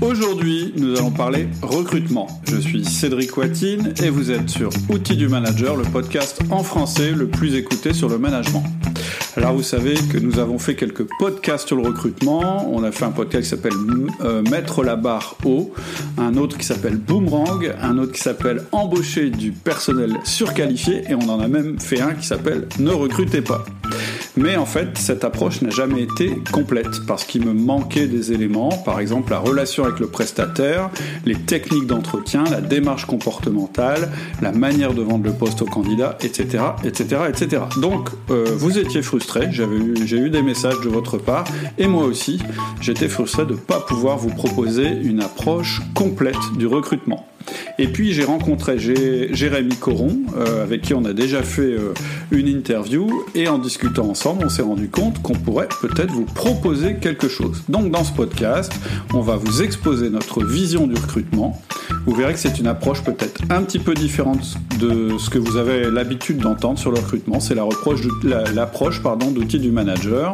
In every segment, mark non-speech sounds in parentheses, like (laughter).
Aujourd'hui, nous allons parler recrutement. Je suis Cédric Watine et vous êtes sur Outils du Manager, le podcast en français le plus écouté sur le management. Alors vous savez que nous avons fait quelques podcasts sur le recrutement. On a fait un podcast qui s'appelle euh, Mettre la barre haut, un autre qui s'appelle Boomerang, un autre qui s'appelle Embaucher du personnel surqualifié et on en a même fait un qui s'appelle Ne recrutez pas. Mais en fait, cette approche n'a jamais été complète parce qu'il me manquait des éléments, par exemple la relation avec le prestataire, les techniques d'entretien, la démarche comportementale, la manière de vendre le poste au candidat, etc., etc., etc. Donc, euh, vous étiez frustré, j'ai eu des messages de votre part, et moi aussi, j'étais frustré de ne pas pouvoir vous proposer une approche complète du recrutement. Et puis j'ai rencontré Jérémy Coron, euh, avec qui on a déjà fait euh, une interview, et en discutant ensemble, on s'est rendu compte qu'on pourrait peut-être vous proposer quelque chose. Donc dans ce podcast, on va vous exposer notre vision du recrutement. Vous verrez que c'est une approche peut-être un petit peu différente de ce que vous avez l'habitude d'entendre sur le recrutement. C'est l'approche d'outils du manager.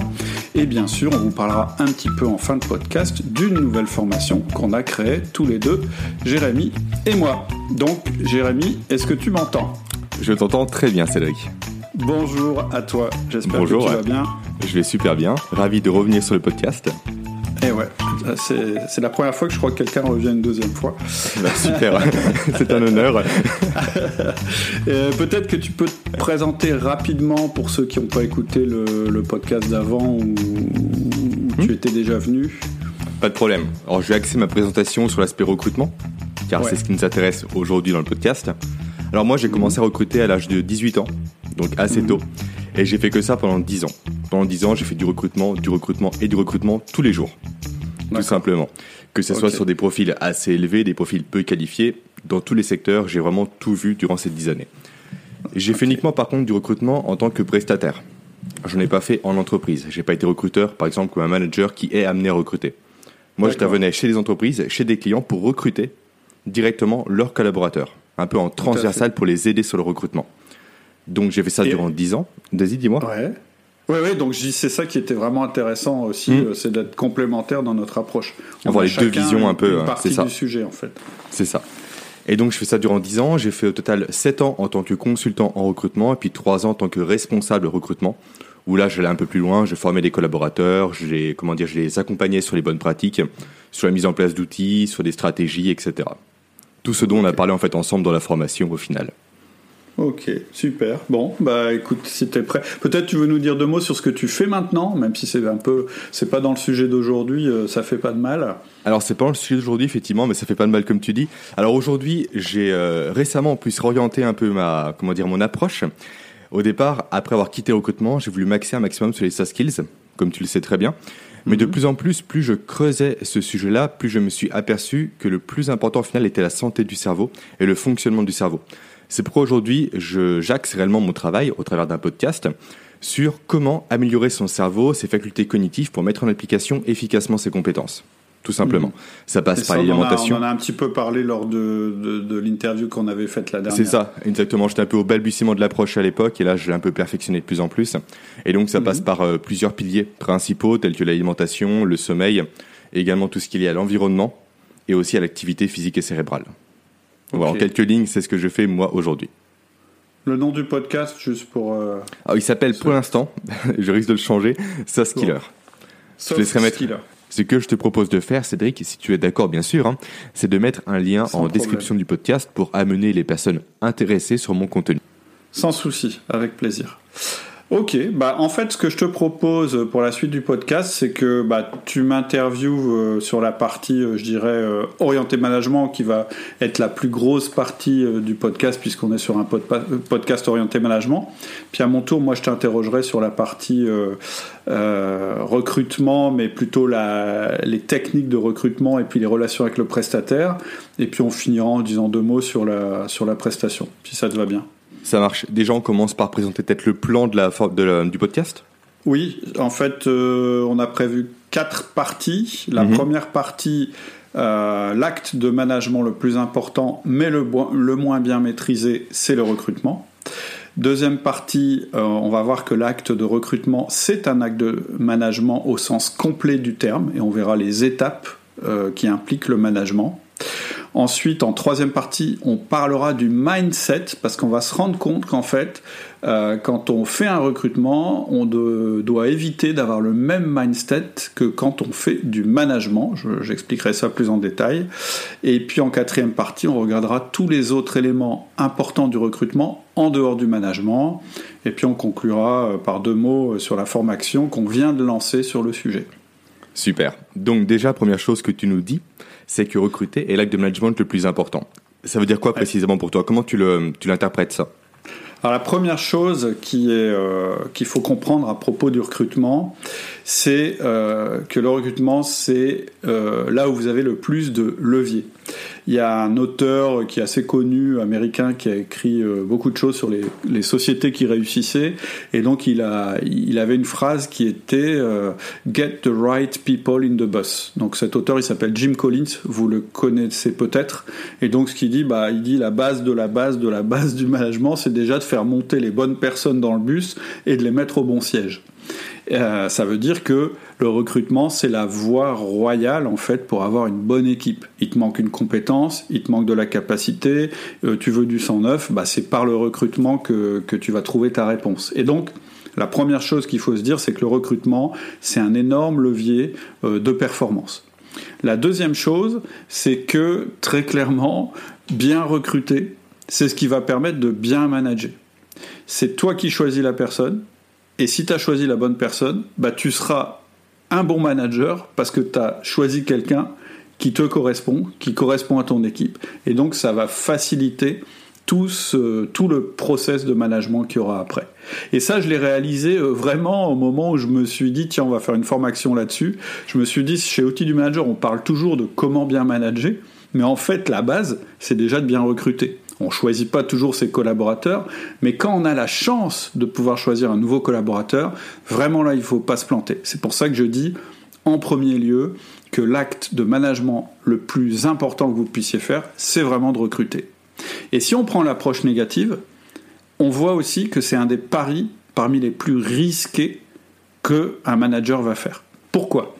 Et bien sûr, on vous parlera un petit peu en fin de podcast d'une nouvelle formation qu'on a créée tous les deux, Jérémy et moi. Donc, Jérémy, est-ce que tu m'entends? Je t'entends très bien, Cédric. Bonjour à toi, j'espère que tu vas bien. Je vais super bien, ravi de revenir sur le podcast. Et eh ouais, c'est la première fois que je crois que quelqu'un revient une deuxième fois. Bah, super, (laughs) c'est un honneur. (laughs) Euh, peut-être que tu peux te présenter rapidement pour ceux qui n'ont pas écouté le, podcast d'avant où, tu hmm. étais déjà venu. Pas de problème. Alors je vais axer ma présentation sur l'aspect recrutement car c'est ce qui nous intéresse aujourd'hui dans le podcast. Alors moi j'ai commencé à recruter à l'âge de 18 ans, donc assez tôt, et j'ai fait que ça pendant 10 ans. Pendant 10 ans j'ai fait du recrutement, du recrutement et du recrutement tous les jours, tout simplement. Que ce soit sur des profils assez élevés, des profils peu qualifiés, dans tous les secteurs, j'ai vraiment tout vu durant ces 10 années. J'ai fait uniquement par contre du recrutement en tant que prestataire. Je n'ai pas fait en entreprise. J'ai pas été recruteur, par exemple, comme un manager qui est amené à recruter. Moi, j'intervenais chez des entreprises, chez des clients pour recruter directement leurs collaborateurs, un peu en transversal pour les aider sur le recrutement. Donc j'ai fait ça durant 10 ans. Vas-y, dis-moi. Ouais. Oui, ouais, donc c'est ça qui était vraiment intéressant aussi, hmm. euh, c'est d'être complémentaire dans notre approche. On voit les deux visions un peu, hein, c'est ça. du sujet en fait. C'est ça. Et donc je fais ça durant 10 ans, j'ai fait au total 7 ans en tant que consultant en recrutement et puis 3 ans en tant que responsable recrutement où là j'allais un peu plus loin, je formais des collaborateurs, je comment dire, je les accompagnais sur les bonnes pratiques, sur la mise en place d'outils, sur des stratégies, etc. Tout ce dont on a parlé en fait ensemble dans la formation au final. Ok, super. Bon, bah écoute, si t'es prêt, peut-être tu veux nous dire deux mots sur ce que tu fais maintenant, même si c'est un peu, c'est pas dans le sujet d'aujourd'hui, euh, ça fait pas de mal. Alors c'est pas dans le sujet d'aujourd'hui effectivement, mais ça fait pas de mal comme tu dis. Alors aujourd'hui, j'ai euh, récemment en plus réorienté un peu ma, comment dire, mon approche. Au départ, après avoir quitté le recrutement, j'ai voulu maxer un maximum sur les soft skills, comme tu le sais très bien. Mais de mhm. plus en plus, plus je creusais ce sujet-là, plus je me suis aperçu que le plus important au final était la santé du cerveau et le fonctionnement du cerveau. C'est pourquoi aujourd'hui, j'axe réellement mon travail au travers d'un podcast sur comment améliorer son cerveau, ses facultés cognitives pour mettre en application efficacement ses compétences tout simplement. Mhm. Ça passe par l'alimentation. On, en a un petit peu parlé lors de, de, l'interview qu'on avait faite la dernière. C'est ça, exactement. J'étais un peu au balbutiement de l'approche à l'époque et là, je l'ai un peu perfectionné de plus en plus. Et donc, ça passe mhm. par euh, plusieurs piliers principaux tels que l'alimentation, le sommeil, et également tout ce qui est lié à l'environnement et aussi à l'activité physique et cérébrale. Voilà, en quelques lignes, c'est ce que je fais moi aujourd'hui. Le nom du podcast, juste pour. Euh, ah, il s'appelle pour l'instant, (laughs) je risque de le changer, Soft Skiller. Soft Skiller. Ce que je te propose de faire, Cédric, si tu es d'accord bien sûr, hein, c'est de mettre un lien en description du podcast pour amener les personnes intéressées sur mon contenu. Sans souci, avec plaisir. Ok, bah en fait ce que je te propose pour la suite du podcast, c'est que bah, tu m'interviews euh, sur la partie, euh, je dirais, euh, orienté management, qui va être la plus grosse partie du podcast, puisqu'on est sur un podcast orienté management. Puis à mon tour, moi je t'interrogerai sur la partie recrutement, mais plutôt la, les techniques de recrutement et puis les relations avec le prestataire. Et puis on finira en disant deux mots sur la, sur la prestation, si ça te va bien. Ça marche. Déjà, on commence par présenter peut-être le plan de la, de du podcast? Oui, en fait, euh, on a prévu quatre parties. La mhm. première partie, euh, l'acte de management le plus important, mais le, le moins bien maîtrisé, c'est le recrutement. Deuxième partie, euh, on va voir que l'acte de recrutement, c'est un acte de management au sens complet du terme, et on verra les étapes qui impliquent le management. Ensuite, en troisième partie, on parlera du mindset parce qu'on va se rendre compte qu'en fait, euh, quand on fait un recrutement, on doit éviter d'avoir le même mindset que quand on fait du management. J'expliquerai ça plus en détail. Et puis en quatrième partie, on regardera tous les autres éléments importants du recrutement en dehors du management. Et puis on conclura euh, par deux mots sur la formation qu'on vient de lancer sur le sujet. Super. Donc déjà, première chose que tu nous dis, c'est que recruter est l'acte de management le plus important. Ça veut dire quoi précisément pour toi? Comment tu l'interprètes ça? Alors la première chose qui est euh, qu'il faut comprendre à propos du recrutement, c'est euh, que le recrutement c'est euh, là où vous avez le plus de levier. Il y a un auteur qui est assez connu, américain, qui a écrit euh, beaucoup de choses sur les, sociétés qui réussissaient. Et donc, il, a, il avait une phrase qui était euh, Get the right people in the bus. Donc, cet auteur, il s'appelle Jim Collins. Vous le connaissez peut-être. Et donc, ce qu'il dit, bah, il dit la base de la base de la base du (laughs) management, c'est déjà de faire monter les bonnes personnes dans le bus et de les mettre au bon siège. Euh, ça veut dire que le recrutement, c'est la voie royale en fait pour avoir une bonne équipe. Il te manque une compétence, il te manque de la capacité, euh, tu veux du sang neuf, bah, c'est par le recrutement que, que tu vas trouver ta réponse. Et donc, la première chose qu'il faut se dire, c'est que le recrutement, c'est un énorme levier euh, de performance. La deuxième chose, c'est que très clairement, bien recruter, c'est ce qui va permettre de bien manager. C'est toi qui choisis la personne, et si tu as choisi la bonne personne, bah, tu seras un bon manager parce que tu as choisi quelqu'un qui te correspond, qui correspond à ton équipe. Et donc, ça va faciliter tout, tout le process de management qu'il y aura après. Et ça, je l'ai réalisé euh, vraiment au moment où je me suis dit, tiens, on va faire une formation là-dessus. Je me suis dit, chez Outils du Manager, on parle toujours de comment bien manager, mais en fait, la base, c'est déjà de bien recruter. On ne choisit pas toujours ses collaborateurs, mais quand on a la chance de pouvoir choisir un nouveau collaborateur, vraiment là, il ne faut pas se planter. C'est pour ça que je dis, en premier lieu, que l'acte de management le plus important que vous puissiez faire, c'est vraiment de recruter. Et si on prend l'approche négative, on voit aussi que c'est un des paris parmi les plus risqués qu'un manager va faire. Pourquoi?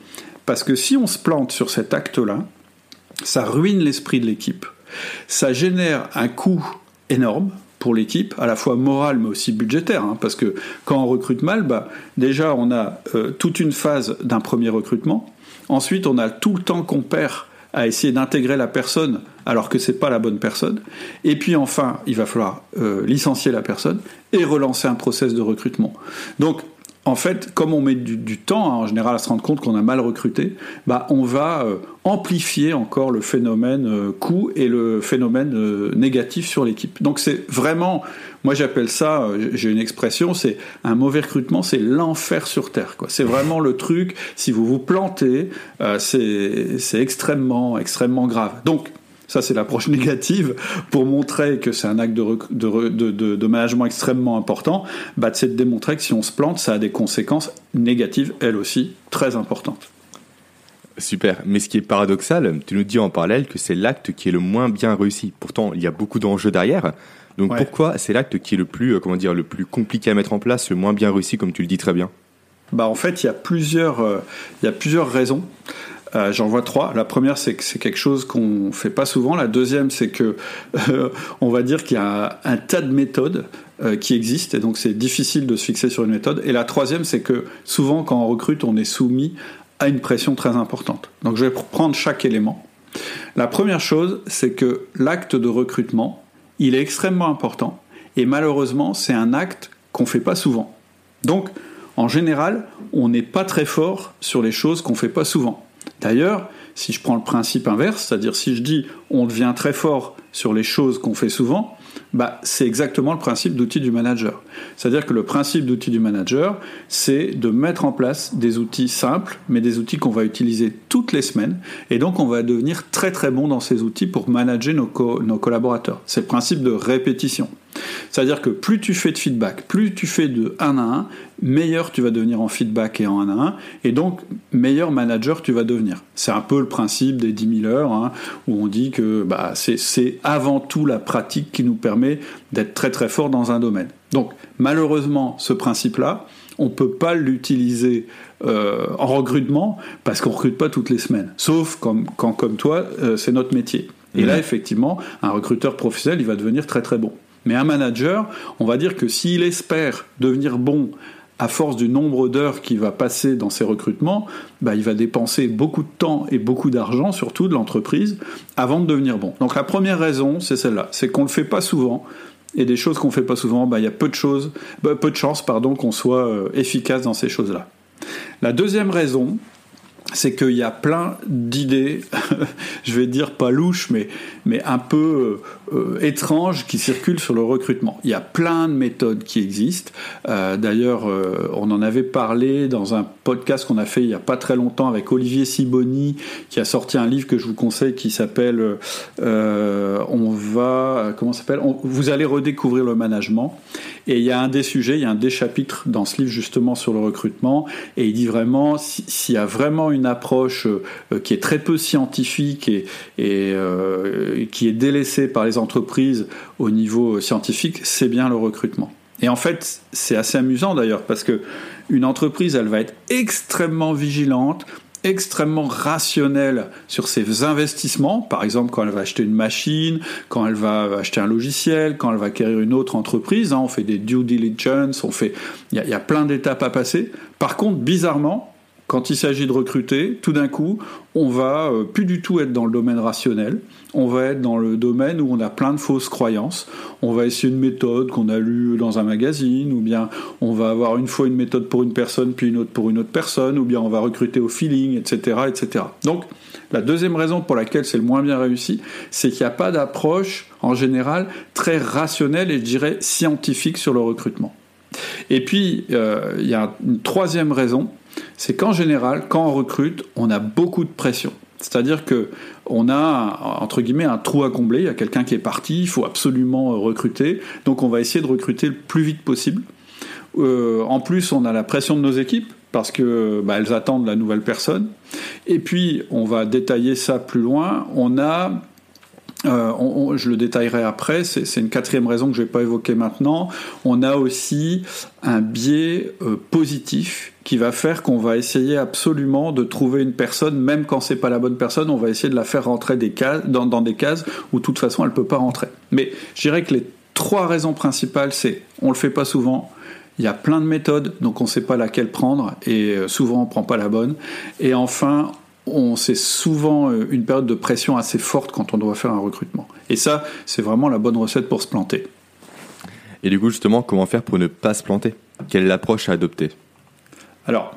Parce que si on se plante sur cet acte-là, ça ruine l'esprit de l'équipe ça génère un coût énorme pour l'équipe, à la fois moral mais aussi budgétaire, hein, parce que quand on recrute mal, bah, déjà on a euh, toute une phase d'un premier recrutement, ensuite on a tout le temps qu'on perd à essayer d'intégrer la personne alors que c'est pas la bonne personne, et puis enfin il va falloir euh, licencier la personne et relancer un process de recrutement. Donc en fait, comme on met du, temps hein, en général à se rendre compte qu'on a mal recruté, bah on va euh, amplifier encore le phénomène euh, coût et le phénomène euh, négatif sur l'équipe. Donc c'est vraiment, moi j'appelle ça, j'ai une expression, c'est un mauvais recrutement, c'est l'enfer sur terre. C'est vraiment le truc. Si vous vous plantez, c'est extrêmement, extrêmement grave. Donc ça, c'est l'approche négative pour montrer que c'est un acte de, de, management extrêmement important. Bah, c'est de démontrer que si on se plante, ça a des conséquences négatives, elles aussi, très importantes. Super. Mais ce qui est paradoxal, tu nous dis en parallèle que c'est l'acte qui est le moins bien réussi. Pourtant, il y a beaucoup d'enjeux derrière. Donc pourquoi c'est l'acte qui est le plus, euh, comment dire, le plus compliqué à mettre en place, le moins bien réussi, comme tu le dis très bien? Bah en fait, il y a plusieurs, euh, il y a plusieurs raisons. Euh, j'en vois trois. La première, c'est que c'est quelque chose qu'on fait pas souvent. La deuxième, c'est que euh, on va dire qu'il y a un, tas de méthodes euh, qui existent et donc c'est difficile de se fixer sur une méthode. Et la troisième, c'est que souvent, quand on recrute, on est soumis à une pression très importante. Donc, je vais prendre chaque élément. La première chose, c'est que l'acte de recrutement, il est extrêmement important et malheureusement, c'est un acte qu'on fait pas souvent. Donc, en général, on n'est pas très fort sur les choses qu'on fait pas souvent. D'ailleurs, si je prends le principe inverse, c'est-à-dire si je dis on devient très fort sur les choses qu'on fait souvent, bah, c'est exactement le principe d'outil du manager. C'est-à-dire que le principe d'outil du manager, c'est de mettre en place des outils simples, mais des outils qu'on va utiliser toutes les semaines, et donc on va devenir très très bon dans ces outils pour manager nos, nos collaborateurs. C'est le principe de répétition. C'est-à-dire que plus tu fais de feedback, plus tu fais de 1 à 1, meilleur tu vas devenir en feedback et en 1 à 1, et donc meilleur manager tu vas devenir. C'est un peu le principe des 10 000 heures, hein, où on dit que bah, c'est avant tout la pratique qui nous permet d'être très très fort dans un domaine. Donc malheureusement, ce principe-là, on peut pas l'utiliser euh, en recrutement parce qu'on recrute pas toutes les semaines. Sauf comme, quand, comme toi, euh, c'est notre métier. Et là, effectivement, un recruteur professionnel, il va devenir très très bon. Mais un manager, on va dire que s'il espère devenir bon à force du nombre d'heures qu'il va passer dans ses recrutements, bah, il va dépenser beaucoup de temps et beaucoup d'argent, surtout de l'entreprise, avant de devenir bon. Donc la première raison, c'est celle-là, c'est qu'on ne le fait pas souvent. Et des choses qu'on ne fait pas souvent, bah, il y a peu de choses, bah, peu de chances, pardon, qu'on soit euh, efficace dans ces choses-là. La deuxième raison, c'est qu'il y a plein d'idées, (laughs) je vais dire pas louches, mais, mais un peu euh, euh, étranges qui circulent sur le recrutement. Il y a plein de méthodes qui existent. Euh, d'ailleurs, on en avait parlé dans un podcast qu'on a fait il n'y a pas très longtemps avec Olivier Siboni, qui a sorti un livre que je vous conseille qui s'appelle On va. Comment s'appelle? Vous allez redécouvrir le management. Et il y a un des sujets, il y a un des chapitres dans ce livre justement sur le recrutement, et il dit vraiment s'il y a vraiment une approche euh, qui est très peu scientifique et, euh, qui est délaissée par les entreprises au niveau scientifique, c'est bien le recrutement. Et en fait, c'est assez amusant d'ailleurs parce que une entreprise, elle va être extrêmement vigilante extrêmement rationnelle sur ses investissements, par exemple quand elle va acheter une machine, quand elle va acheter un logiciel, quand elle va acquérir une autre entreprise, hein, on fait des due diligence, on fait, il y, y, a plein d'étapes à passer. Par contre, bizarrement, quand il s'agit de recruter, tout d'un coup, on va euh, plus du tout être dans le domaine rationnel, on va être dans le domaine où on a plein de fausses croyances. On va essayer une méthode qu'on a lue dans un magazine, ou bien on va avoir une fois une méthode pour une personne, puis une autre pour une autre personne, ou bien on va recruter au feeling, etc. etc. Donc, la deuxième raison pour laquelle c'est le moins bien réussi, c'est qu'il n'y a pas d'approche, en général, très rationnelle et je dirais scientifique sur le recrutement. Et puis, euh, il y a une troisième raison, c'est qu'en général, quand on recrute, on a beaucoup de pression. C'est-à-dire que on a entre guillemets un trou à combler. Il y a quelqu'un qui est parti, il faut absolument recruter. Donc on va essayer de recruter le plus vite possible. Euh, en plus, on a la pression de nos équipes parce que bah, elles attendent la nouvelle personne. Et puis, on va détailler ça plus loin. On a euh, je le détaillerai après, c'est une quatrième raison que je ne vais pas évoquer maintenant. On a aussi un biais euh, positif qui va faire qu'on va essayer absolument de trouver une personne, même quand c'est pas la bonne personne, on va essayer de la faire rentrer dans, des cases où de toute façon elle peut pas rentrer. Mais je dirais que les trois raisons principales, c'est on le fait pas souvent, il y a plein de méthodes, donc on ne sait pas laquelle prendre, et euh, souvent on prend pas la bonne. Et enfin, on c'est souvent euh, une période de pression assez forte quand on doit faire un recrutement. Et ça, c'est vraiment la bonne recette pour se planter. Et du coup, justement, comment faire pour ne pas se planter? Quelle est l'approche à adopter? Alors,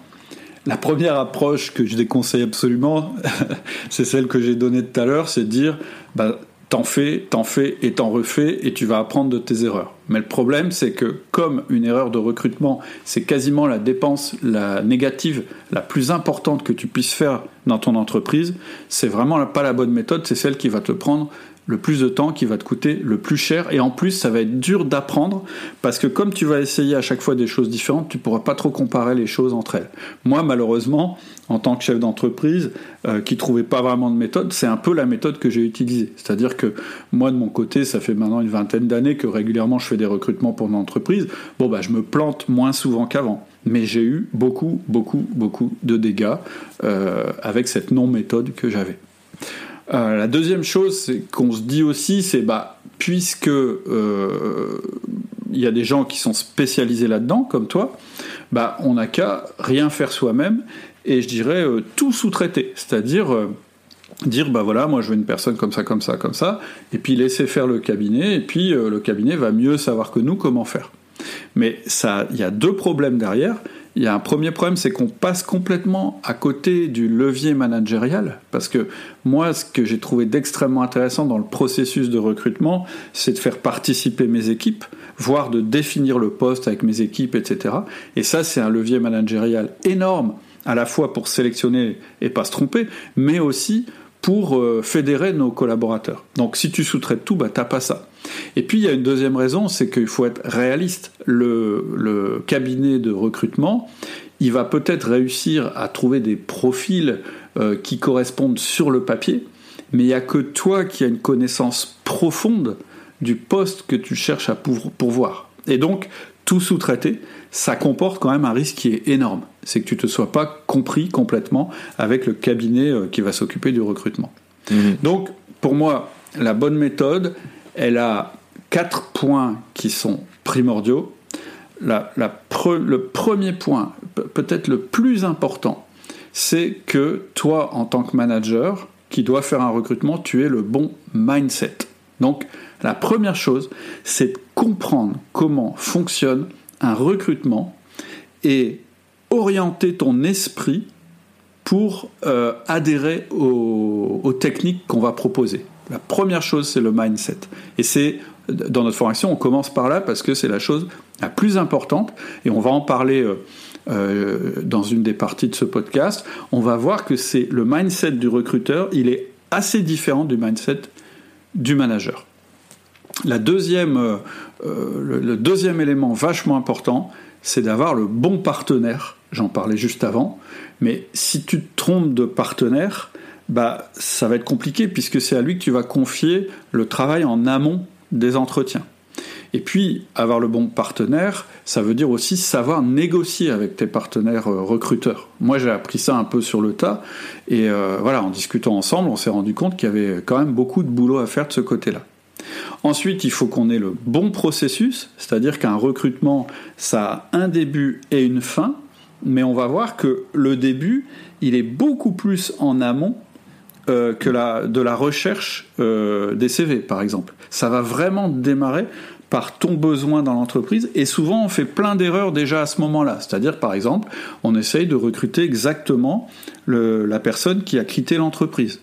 la première approche que je déconseille absolument, (laughs) c'est celle que j'ai donnée tout à l'heure, c'est de dire, bah, t'en fais, t'en fais et t'en refais et tu vas apprendre de tes erreurs. Mais le problème, c'est que comme une erreur de recrutement, c'est quasiment la dépense la négative la plus importante que tu puisses faire dans ton entreprise, c'est vraiment pas la bonne méthode, c'est celle qui va te prendre le plus de temps, qui va te coûter le plus cher. Et en plus, ça va être dur d'apprendre parce que comme tu vas essayer à chaque fois des choses différentes, tu pourras pas trop comparer les choses entre elles. Moi, malheureusement, en tant que chef d'entreprise euh, qui trouvait pas vraiment de méthode, c'est un peu la méthode que j'ai utilisée. C'est-à-dire que moi, de mon côté, ça fait maintenant une vingtaine d'années que régulièrement je fais des recrutements pour mon entreprise. Bon, bah, je me plante moins souvent qu'avant. Mais j'ai eu beaucoup, beaucoup, beaucoup de dégâts euh, avec cette non-méthode que j'avais. Euh, la deuxième chose qu'on se dit aussi, c'est bah puisque euh, il y a des gens qui sont spécialisés là-dedans, comme toi, bah on n'a qu'à rien faire soi-même et je dirais euh, tout sous-traiter, c'est-à-dire dire bah voilà moi je veux une personne comme ça comme ça comme ça et puis laisser faire le cabinet et puis le cabinet va mieux savoir que nous comment faire. Mais ça il y a deux problèmes derrière il y a un premier problème, c'est qu'on passe complètement à côté du levier managérial, parce que moi, ce que j'ai trouvé d'extrêmement intéressant dans le processus de recrutement, c'est de faire participer mes équipes, voire de définir le poste avec mes équipes, etc. Et ça, c'est un levier managérial énorme, à la fois pour sélectionner et pas se tromper, mais aussi pour euh, fédérer nos collaborateurs. Donc si tu sous-traites tout, bah t'as pas ça. Et puis il y a une deuxième raison, c'est qu'il faut être réaliste. Le, cabinet de recrutement, il va peut-être réussir à trouver des profils euh, qui correspondent sur le papier, mais il n'y a que toi qui as une connaissance profonde du poste que tu cherches à pourvoir. Et donc, tout sous-traiter, ça comporte quand même un risque qui est énorme. C'est que tu ne te sois pas compris complètement avec le cabinet euh, qui va s'occuper du recrutement. Mhm. Donc, pour moi, la bonne méthode, elle a quatre points qui sont primordiaux. le premier point, peut-être le plus important, c'est que toi, en tant que manager, qui doit faire un recrutement, tu aies le bon mindset. Donc, la première chose, c'est de comprendre comment fonctionne un recrutement et orienter ton esprit pour euh, adhérer aux, techniques qu'on va proposer. La première chose, c'est le mindset. Et c'est dans notre formation, on commence par là parce que c'est la chose la plus importante. Et on va en parler euh, euh, dans une des parties de ce podcast. On va voir que c'est le mindset du recruteur. Il est assez différent du mindset du manager. La deuxième, euh, euh, le, deuxième élément vachement important, c'est d'avoir le bon partenaire. J'en parlais juste avant. Mais si tu te trompes de partenaire, bah, ça va être compliqué puisque c'est à lui que tu vas confier le travail en amont des entretiens. Et puis, avoir le bon partenaire, ça veut dire aussi savoir négocier avec tes partenaires euh, recruteurs. Moi, j'ai appris ça un peu sur le tas. Et voilà, en discutant ensemble, on s'est rendu compte qu'il y avait quand même beaucoup de boulot à faire de ce côté-là. Ensuite, il faut qu'on ait le bon processus, c'est-à-dire qu'un recrutement, ça a un début et une fin, mais on va voir que le début, il est beaucoup plus en amont euh, que de la recherche euh, des CV, par exemple. Ça va vraiment démarrer par ton besoin dans l'entreprise et souvent on fait plein d'erreurs déjà à ce moment-là. C'est-à-dire par exemple, on essaye de recruter exactement la personne qui a quitté l'entreprise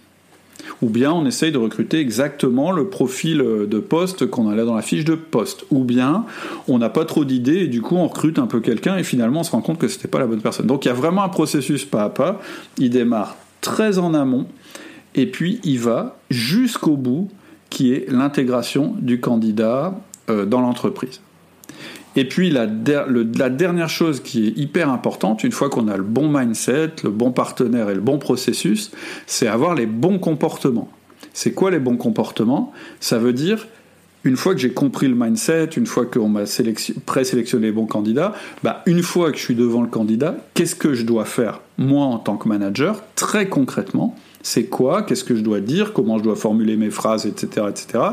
ou bien on essaye de recruter exactement le profil euh, de poste qu'on a là dans la fiche de poste, ou bien on n'a pas trop d'idées et du coup on recrute un peu quelqu'un et finalement on se rend compte que c'était pas la bonne personne. Donc il y a vraiment un processus pas à pas, il démarre très en amont et puis il va jusqu'au bout qui est l'intégration du candidat euh, dans l'entreprise. Et puis la, dernière chose qui est hyper importante, une fois qu'on a le bon mindset, le bon partenaire et le bon processus, c'est avoir les bons comportements. C'est quoi les bons comportements? Ça veut dire, une fois que j'ai compris le mindset, une fois qu'on m'a présélectionné les bons candidats, bah une fois que je suis devant le candidat, qu'est-ce que je dois faire moi en tant que manager, très concrètement c'est quoi, qu'est-ce que je dois dire, comment je dois formuler mes phrases, etc., etc.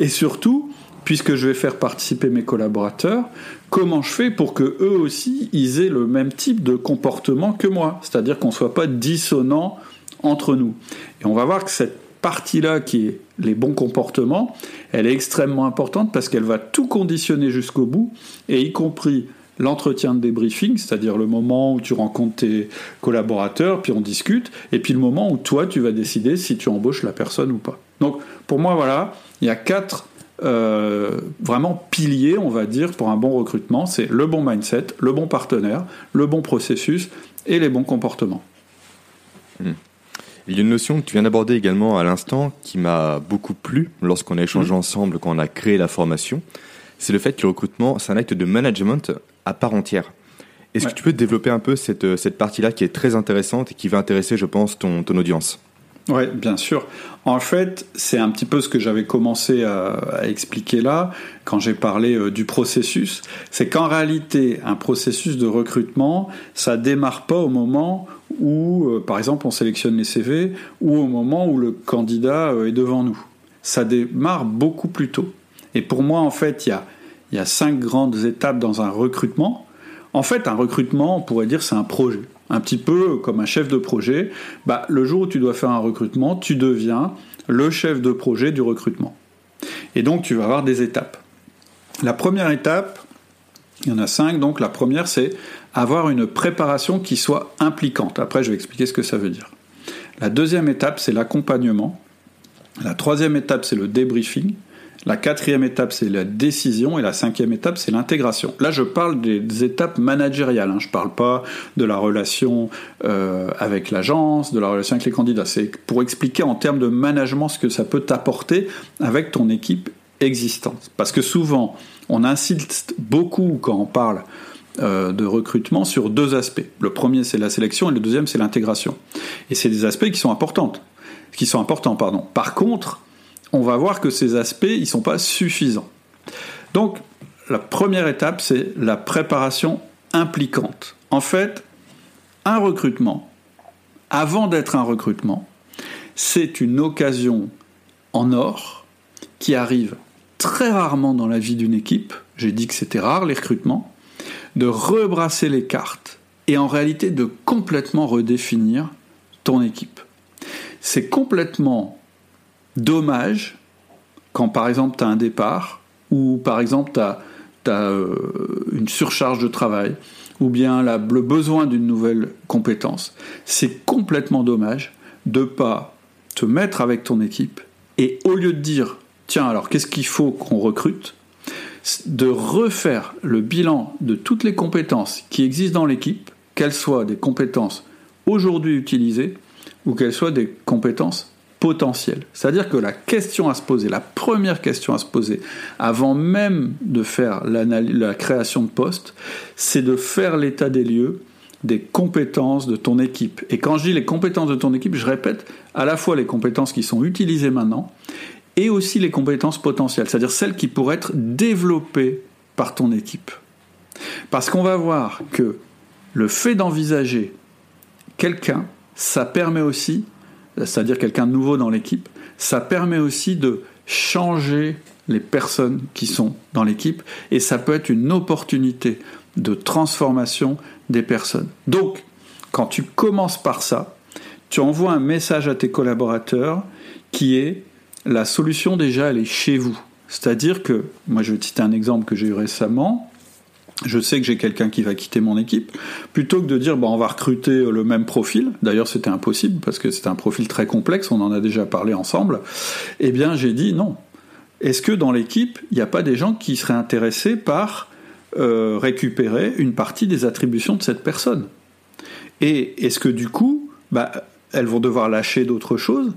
Et surtout, puisque je vais faire participer mes collaborateurs, comment je fais pour que eux aussi aient le même type de comportement que moi, c'est-à-dire qu'on ne soit pas dissonant entre nous. Et on va voir que cette partie-là qui est les bons comportements, elle est extrêmement importante parce qu'elle va tout conditionner jusqu'au bout, et y compris l'entretien de débriefing, c'est-à-dire le moment où tu rencontres tes collaborateurs, puis on discute, et puis le moment où toi tu vas décider si tu embauches la personne ou pas. Donc pour moi voilà, il y a quatre euh, vraiment pilier, on va dire, pour un bon recrutement, c'est le bon mindset, le bon partenaire, le bon processus et les bons comportements. Hmm. Il y a une notion que tu viens d'aborder également à l'instant qui m'a beaucoup plu lorsqu'on a échangé hmm. ensemble quand on a créé la formation. C'est le fait que le recrutement, c'est un acte de management à part entière. Est-ce que tu peux développer un peu cette, cette partie-là qui est très intéressante et qui va intéresser, je pense, ton, ton audience? Oui, bien sûr. En fait, c'est un petit peu ce que j'avais commencé à, expliquer là, quand j'ai parlé euh, du processus. C'est qu'en réalité, un processus de recrutement, ça démarre pas au moment où, euh, par exemple, on sélectionne les CV ou au moment où le candidat euh, est devant nous. Ça démarre beaucoup plus tôt. Et pour moi, en fait, il y a, il y a cinq grandes étapes dans un recrutement. En fait, un recrutement, on pourrait dire, c'est un projet un petit peu comme un chef de projet, bah, le jour où tu dois faire un recrutement, tu deviens le chef de projet du recrutement. Et donc tu vas avoir des étapes. La première étape, il y en a cinq, donc la première c'est avoir une préparation qui soit impliquante. Après je vais expliquer ce que ça veut dire. La deuxième étape c'est l'accompagnement. La troisième étape c'est le débriefing. La quatrième étape, c'est la décision et la cinquième étape, c'est l'intégration. Là, je parle des étapes managériales. Hein. Je ne parle pas de la relation euh, avec l'agence, de la relation avec les candidats. C'est pour expliquer en termes de management ce que ça peut t'apporter avec ton équipe existante. Parce que souvent, on insiste beaucoup quand on parle euh, de recrutement sur deux aspects. Le premier, c'est la sélection et le deuxième, c'est l'intégration. Et c'est des aspects qui sont importants. Qui sont importants. Par contre, on va voir que ces aspects, ils sont pas suffisants. Donc, la première étape, c'est la préparation impliquante. En fait, un recrutement, avant d'être un recrutement, c'est une occasion en or qui arrive très rarement dans la vie d'une équipe, j'ai dit que c'était rare les recrutements, de rebrasser les cartes et en réalité de complètement redéfinir ton équipe. C'est complètement dommage quand par exemple tu as un départ ou par exemple tu as, euh, une surcharge de travail ou bien le besoin d'une nouvelle compétence. C'est complètement dommage de pas te mettre avec ton équipe et au lieu de dire tiens alors qu'est-ce qu'il faut qu'on recrute de refaire le bilan de toutes les compétences qui existent dans l'équipe, qu'elles soient des compétences aujourd'hui utilisées ou qu'elles soient des compétences potentielles. C'est-à-dire que la question à se poser, la première question à se poser, avant même de faire la création de poste, c'est de faire l'état des lieux des compétences de ton équipe. Et quand je dis les compétences de ton équipe, je répète à la fois les compétences qui sont utilisées maintenant et aussi les compétences potentielles, c'est-à-dire celles qui pourraient être développées par ton équipe. Parce qu'on va voir que le fait d'envisager quelqu'un, ça permet aussi, c'est-à-dire quelqu'un de nouveau dans l'équipe, ça permet aussi de changer les personnes qui sont dans l'équipe et ça peut être une opportunité de transformation des personnes. Donc, quand tu commences par ça, tu envoies un message à tes collaborateurs qui est la solution déjà elle est chez vous. C'est-à-dire que, moi je vais te citer un exemple que j'ai eu récemment, je sais que j'ai quelqu'un qui va quitter mon équipe, plutôt que de dire bon, on va recruter le même profil, d'ailleurs c'était impossible parce que c'est un profil très complexe, on en a déjà parlé ensemble, eh bien j'ai dit non. Est-ce que dans l'équipe, il n'y a pas des gens qui seraient intéressés par euh, récupérer une partie des attributions de cette personne? Et est-ce que du coup, bah, elles vont devoir lâcher d'autres choses?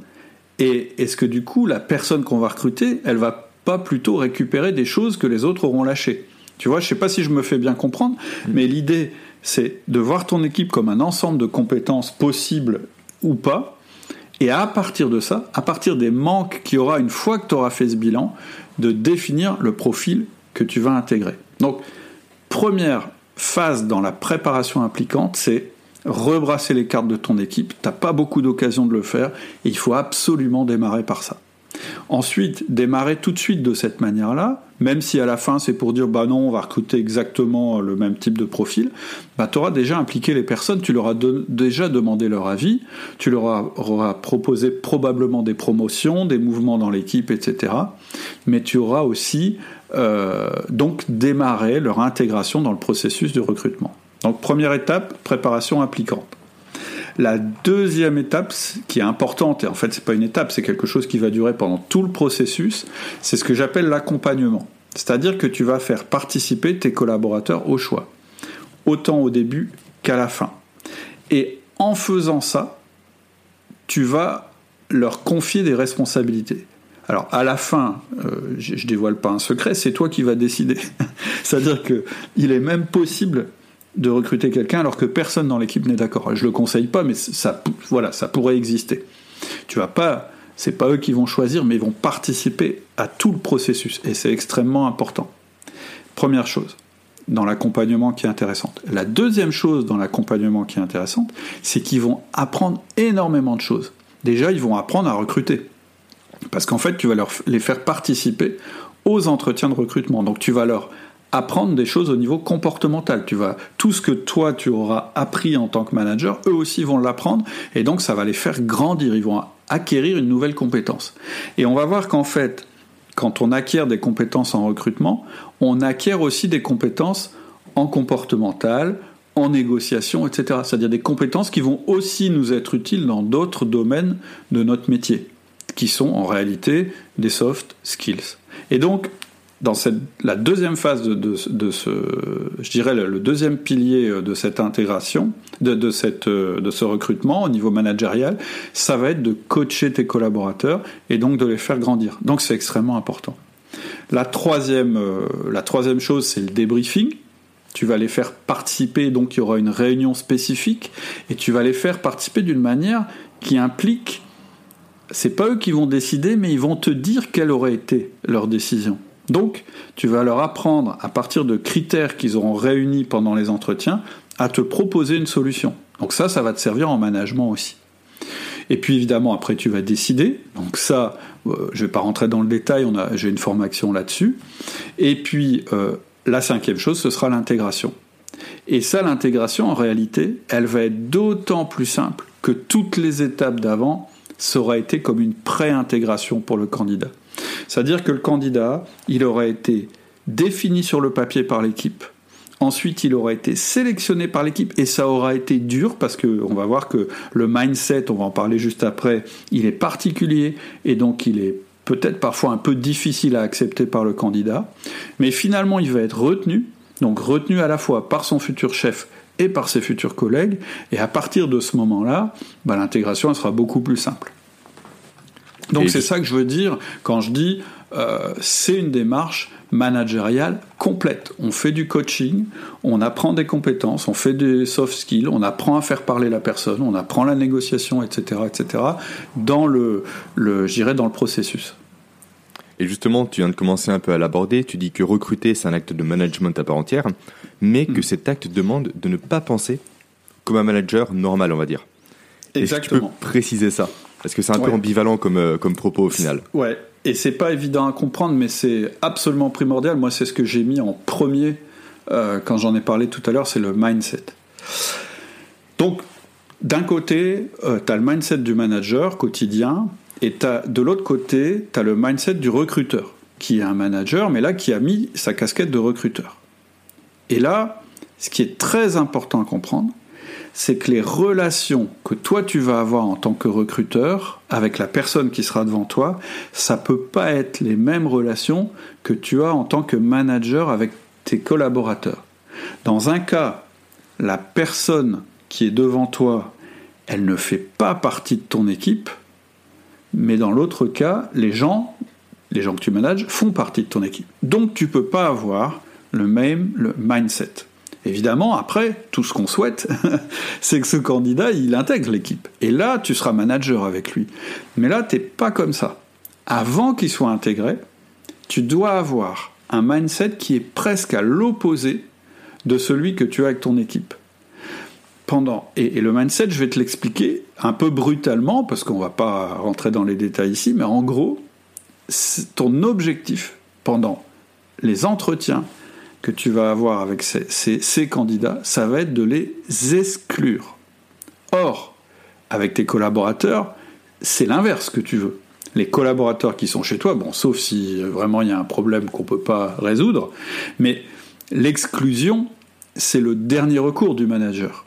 Et est-ce que du coup, la personne qu'on va recruter, elle va pas plutôt récupérer des choses que les autres auront lâchées? Tu vois, je sais pas si je me fais bien comprendre, mm. mais l'idée, c'est de voir ton équipe comme un ensemble de compétences possibles ou pas, et à partir de ça, à partir des manques qu'il y aura une fois que tu auras fait ce bilan, de définir le profil que tu vas intégrer. Donc, première phase dans la préparation impliquante, c'est rebrasser les cartes de ton équipe. T'as pas beaucoup d'occasions de le faire et il faut absolument démarrer par ça. Ensuite, démarrer tout de suite de cette manière-là, même si à la fin c'est pour dire bah non, on va recruter exactement le même type de profil, bah tu auras déjà impliqué les personnes, tu leur as déjà demandé leur avis, tu leur auras proposé probablement des promotions, des mouvements dans l'équipe, etc. Mais tu auras aussi euh, donc démarré leur intégration dans le processus de recrutement. Donc première étape, préparation impliquante. La deuxième étape, qui est importante, et en fait c'est pas une étape, c'est quelque chose qui va durer pendant tout le processus, c'est ce que j'appelle l'accompagnement. C'est-à-dire que tu vas faire participer tes collaborateurs au choix, autant au début qu'à la fin. Et en faisant ça, tu vas leur confier des responsabilités. Alors à la fin, euh, je, je dévoile pas un secret, c'est toi qui vas décider. (laughs) C'est-à-dire que il est même possible de recruter quelqu'un alors que personne dans l'équipe n'est d'accord. Je le conseille pas, mais ça, pourrait exister. Tu vas pas, c'est pas eux qui vont choisir, mais ils vont participer à tout le processus, et c'est extrêmement important. Première chose dans l'accompagnement qui est intéressante. La deuxième chose dans l'accompagnement qui est intéressante, c'est qu'ils vont apprendre énormément de choses. Déjà, ils vont apprendre à recruter. Parce qu'en fait, tu vas leur, les faire participer aux entretiens de recrutement. Donc tu vas leur apprendre des choses au niveau comportemental. Tu vas tout ce que toi tu auras appris en tant que manager, eux aussi vont l'apprendre et donc ça va les faire grandir, ils vont acquérir une nouvelle compétence. Et on va voir qu'en fait, quand on acquiert des compétences en recrutement, on acquiert aussi des compétences en comportemental, en négociation, etc. C'est-à-dire des compétences qui vont aussi nous être utiles dans d'autres domaines de notre métier, qui sont en réalité des soft skills. Et donc, dans la deuxième phase de, ce, je dirais le, deuxième pilier de cette intégration, de, cette, de ce recrutement au niveau managérial, ça va être de coacher tes collaborateurs et donc de les faire grandir. Donc c'est extrêmement important. La troisième, euh, la troisième chose, c'est le débriefing. Tu vas les faire participer, donc il y aura une réunion spécifique, et tu vas les faire participer d'une manière qui implique, c'est pas eux qui vont décider, mais ils vont te dire quelle aurait été leur décision. Donc, tu vas leur apprendre, à partir de critères qu'ils auront réunis pendant les entretiens, à te proposer une solution. Donc ça, ça va te servir en management aussi. Et puis évidemment, après, tu vas décider. Donc ça, euh, je ne vais pas rentrer dans le détail, j'ai une formation là-dessus. Et puis, euh, la cinquième chose, ce sera l'intégration. Et ça, l'intégration, en réalité, elle va être d'autant plus simple que toutes les étapes d'avant, ça aura été comme une pré-intégration pour le candidat. C'est-à-dire que le candidat, il aurait été défini sur le papier par l'équipe, Ensuite, il aura été sélectionné par l'équipe et ça aura été dur parce que on va voir que le mindset, on va en parler juste après, il est particulier et donc il est peut-être parfois un peu difficile à accepter par le candidat. Mais finalement, il va être retenu, donc retenu à la fois par son futur chef et par ses futurs collègues. Et à partir de ce moment-là, bah, l'intégration sera beaucoup plus simple. Donc c'est ça que je veux dire quand je dis euh, c'est une démarche managériale complète. On fait du coaching, on apprend des compétences, on fait des soft skills, on apprend à faire parler la personne, on apprend la négociation, etc., etc., dans le, le dans le processus. Et justement, tu viens de commencer un peu à l'aborder. Tu dis que recruter, c'est un acte de management à part entière, mais que mm. cet acte demande de ne pas penser comme un manager normal, on va dire. Exactement. Est-ce que tu peux préciser ça? Parce que c'est un peu ambivalent comme, euh, comme propos au final. Ouais, et c'est pas évident à comprendre, mais c'est absolument primordial. Moi, c'est ce que j'ai mis en premier euh, quand j'en ai parlé tout à l'heure, c'est le mindset. Donc, d'un côté, euh, tu as le mindset du manager quotidien, et de l'autre côté, tu as le mindset du recruteur, qui est un manager, mais là, qui a mis sa casquette de recruteur. Et là, ce qui est très important à comprendre, c'est que les relations que toi tu vas avoir en tant que recruteur avec la personne qui sera devant toi, ça peut pas être les mêmes relations que tu as en tant que manager avec tes collaborateurs. Dans un cas, la personne qui est devant toi, elle ne fait pas partie de ton équipe, mais dans l'autre cas, les gens, les gens que tu manages, font partie de ton équipe. Donc tu peux pas avoir le même mindset. Évidemment, après, tout ce qu'on souhaite, (laughs) c'est que ce candidat, il intègre l'équipe. Et là, tu seras manager avec lui. Mais là, tu n'es pas comme ça. Avant qu'il soit intégré, tu dois avoir un mindset qui est presque à l'opposé de celui que tu as avec ton équipe. Pendant, et, et le mindset, je vais te l'expliquer un peu brutalement, parce qu'on ne va pas rentrer dans les détails ici, mais en gros, ton objectif pendant les entretiens, que tu vas avoir avec ces, candidats, ça va être de les exclure. Or, avec tes collaborateurs, c'est l'inverse que tu veux. Les collaborateurs qui sont chez toi, bon, sauf si vraiment il y a un problème qu'on ne peut pas résoudre, mais l'exclusion, c'est le dernier recours du manager.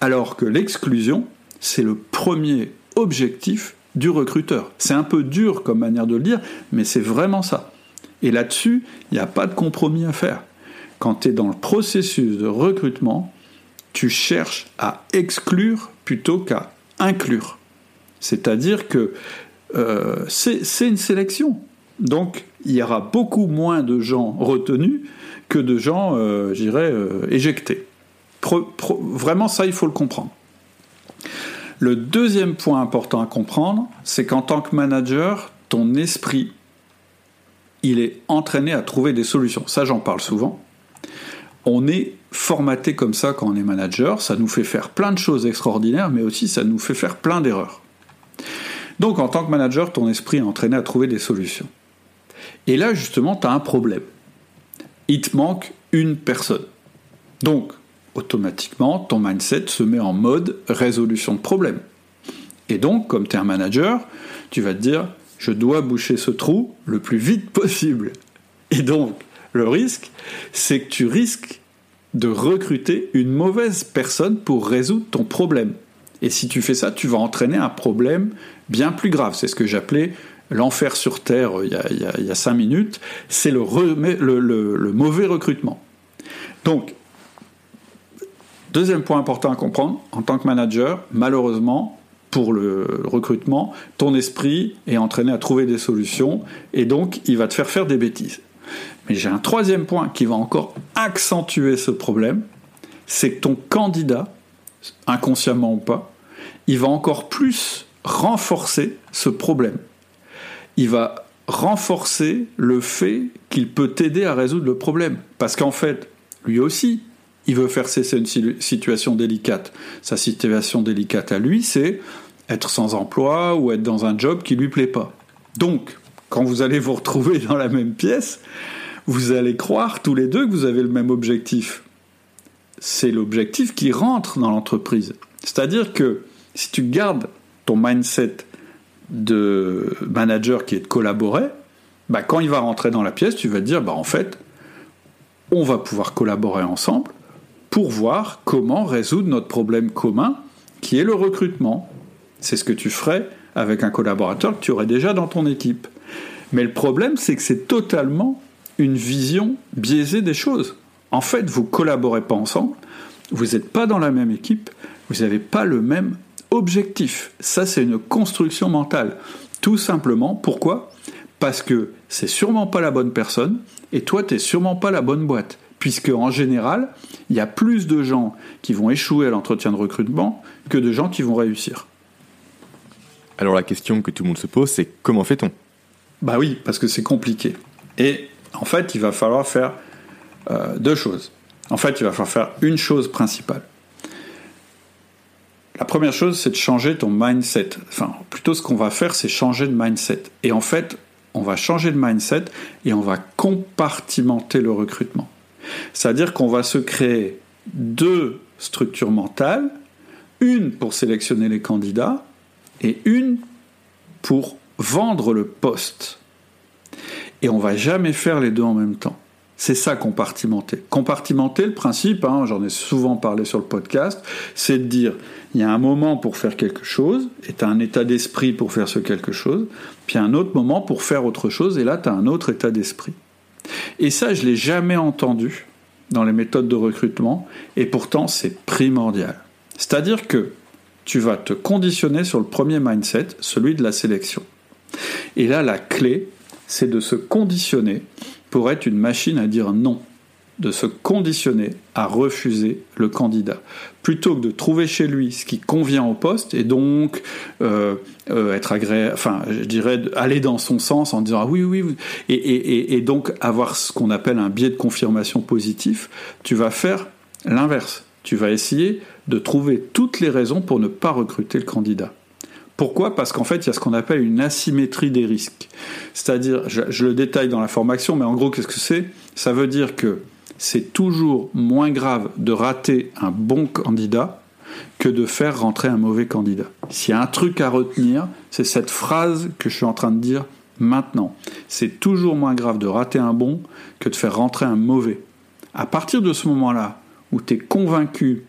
Alors que l'exclusion, c'est le premier objectif du recruteur. C'est un peu dur comme manière de le dire, mais c'est vraiment ça. Et là-dessus, il n'y a pas de compromis à faire. Quand tu es dans le processus de recrutement, tu cherches à exclure plutôt qu'à inclure. C'est-à-dire que euh, c'est une sélection. Donc, il y aura beaucoup moins de gens retenus que de gens, euh, j'irais, euh, éjectés. vraiment, ça, il faut le comprendre. Le deuxième point important à comprendre, c'est qu'en tant que manager, ton esprit il est entraîné à trouver des solutions. Ça, j'en parle souvent. On est formaté comme ça quand on est manager, ça nous fait faire plein de choses extraordinaires, mais aussi ça nous fait faire plein d'erreurs. Donc en tant que manager, ton esprit est entraîné à trouver des solutions. Et là, justement, tu as un problème. Il te manque une personne. Donc, automatiquement, ton mindset se met en mode résolution de problème. Et donc, comme tu es un manager, tu vas te dire, je dois boucher ce trou le plus vite possible. Et donc, le risque, c'est que tu risques de recruter une mauvaise personne pour résoudre ton problème. Et si tu fais ça, tu vas entraîner un problème bien plus grave. C'est ce que j'appelais l'enfer sur Terre euh, il y, a, cinq minutes. C'est le, le mauvais recrutement. Donc, deuxième point important à comprendre, en tant que manager, malheureusement, pour le recrutement, ton esprit est entraîné à trouver des solutions et donc il va te faire faire des bêtises. Mais j'ai un troisième point qui va encore accentuer ce problème, c'est que ton candidat, inconsciemment ou pas, il va encore plus renforcer ce problème. Il va renforcer le fait qu'il peut t'aider à résoudre le problème. Parce qu'en fait, lui aussi, il veut faire cesser une situation délicate. Sa situation délicate à lui, c'est être sans emploi ou être dans un job qui lui plaît pas. Donc, quand vous allez vous retrouver dans la même pièce, vous allez croire tous les deux que vous avez le même objectif. C'est l'objectif qui rentre dans l'entreprise. C'est-à-dire que si tu gardes ton mindset de manager qui est de collaborer, bah quand il va rentrer dans la pièce, tu vas te dire, bah en fait, on va pouvoir collaborer ensemble pour voir comment résoudre notre problème commun qui est le recrutement. C'est ce que tu ferais avec un collaborateur que tu aurais déjà dans ton équipe. Mais le problème, c'est que c'est totalement une vision biaisée des choses. En fait, vous collaborez pas ensemble, vous n'êtes pas dans la même équipe, vous n'avez pas le même objectif. Ça, c'est une construction mentale. Tout simplement, pourquoi? Parce que c'est sûrement pas la bonne personne, et toi, tu n'es sûrement pas la bonne boîte. Puisque, en général, il y a plus de gens qui vont échouer à l'entretien de recrutement que de gens qui vont réussir. Alors, la question que tout le monde se pose, c'est comment fait-on? Bah oui, parce que c'est compliqué. Et en fait, il va falloir faire euh, deux choses. En fait, il va falloir faire une chose principale. La première chose, c'est de changer ton mindset. Enfin, plutôt ce qu'on va faire, c'est changer de mindset. Et en fait, on va changer de mindset et on va compartimenter le recrutement. C'est-à-dire qu'on va se créer deux structures mentales, une pour sélectionner les candidats et une pour vendre le poste. Et on va jamais faire les deux en même temps. C'est ça compartimenter. Compartimenter, le principe, hein, j'en ai souvent parlé sur le podcast, c'est de dire il y a un moment pour faire quelque chose, et tu as un état d'esprit pour faire ce quelque chose, puis un autre moment pour faire autre chose, et là tu as un autre état d'esprit. Et ça, je l'ai jamais entendu dans les méthodes de recrutement, et pourtant c'est primordial. C'est-à-dire que tu vas te conditionner sur le premier mindset, celui de la sélection. Et là, la clé, c'est de se conditionner pour être une machine à dire non, de se conditionner à refuser le candidat, plutôt que de trouver chez lui ce qui convient au poste et donc euh, euh, être agréable, enfin je dirais aller dans son sens en disant ah oui oui, oui. Et, et donc avoir ce qu'on appelle un biais de confirmation positif, tu vas faire l'inverse, tu vas essayer de trouver toutes les raisons pour ne pas recruter le candidat. Pourquoi? Parce qu'en fait, il y a ce qu'on appelle une asymétrie des risques. C'est-à-dire, je, le détaille dans la formation, mais en gros, qu'est-ce que c'est? Ça veut dire que c'est toujours moins grave de rater un bon candidat que de faire rentrer un mauvais candidat. S'il y a un truc à retenir, c'est cette phrase que je suis en train de dire maintenant. C'est toujours moins grave de rater un bon que de faire rentrer un mauvais. À partir de ce moment-là, où tu es convaincu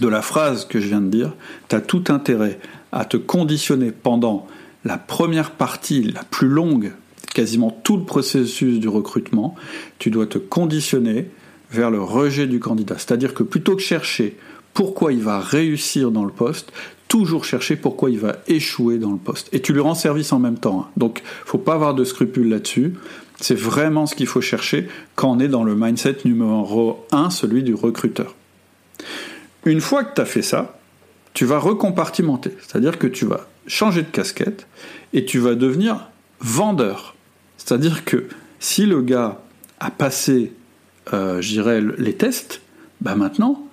de la phrase que je viens de dire, tu as tout intérêt à te conditionner pendant la première partie, la plus longue, quasiment tout le processus du recrutement, tu dois te conditionner vers le rejet du candidat. C'est-à-dire que plutôt que chercher pourquoi il va réussir dans le poste, toujours chercher pourquoi il va échouer dans le poste. Et tu lui rends service en même temps. Hein. Donc, faut pas avoir de scrupules là-dessus. C'est vraiment ce qu'il faut chercher quand on est dans le mindset numéro 1, celui du recruteur. Une fois que tu as fait ça, tu vas recompartimenter. C'est-à-dire que tu vas changer de casquette et tu vas devenir vendeur. C'est-à-dire que si le gars a passé, euh, je dirais, les tests, bah maintenant,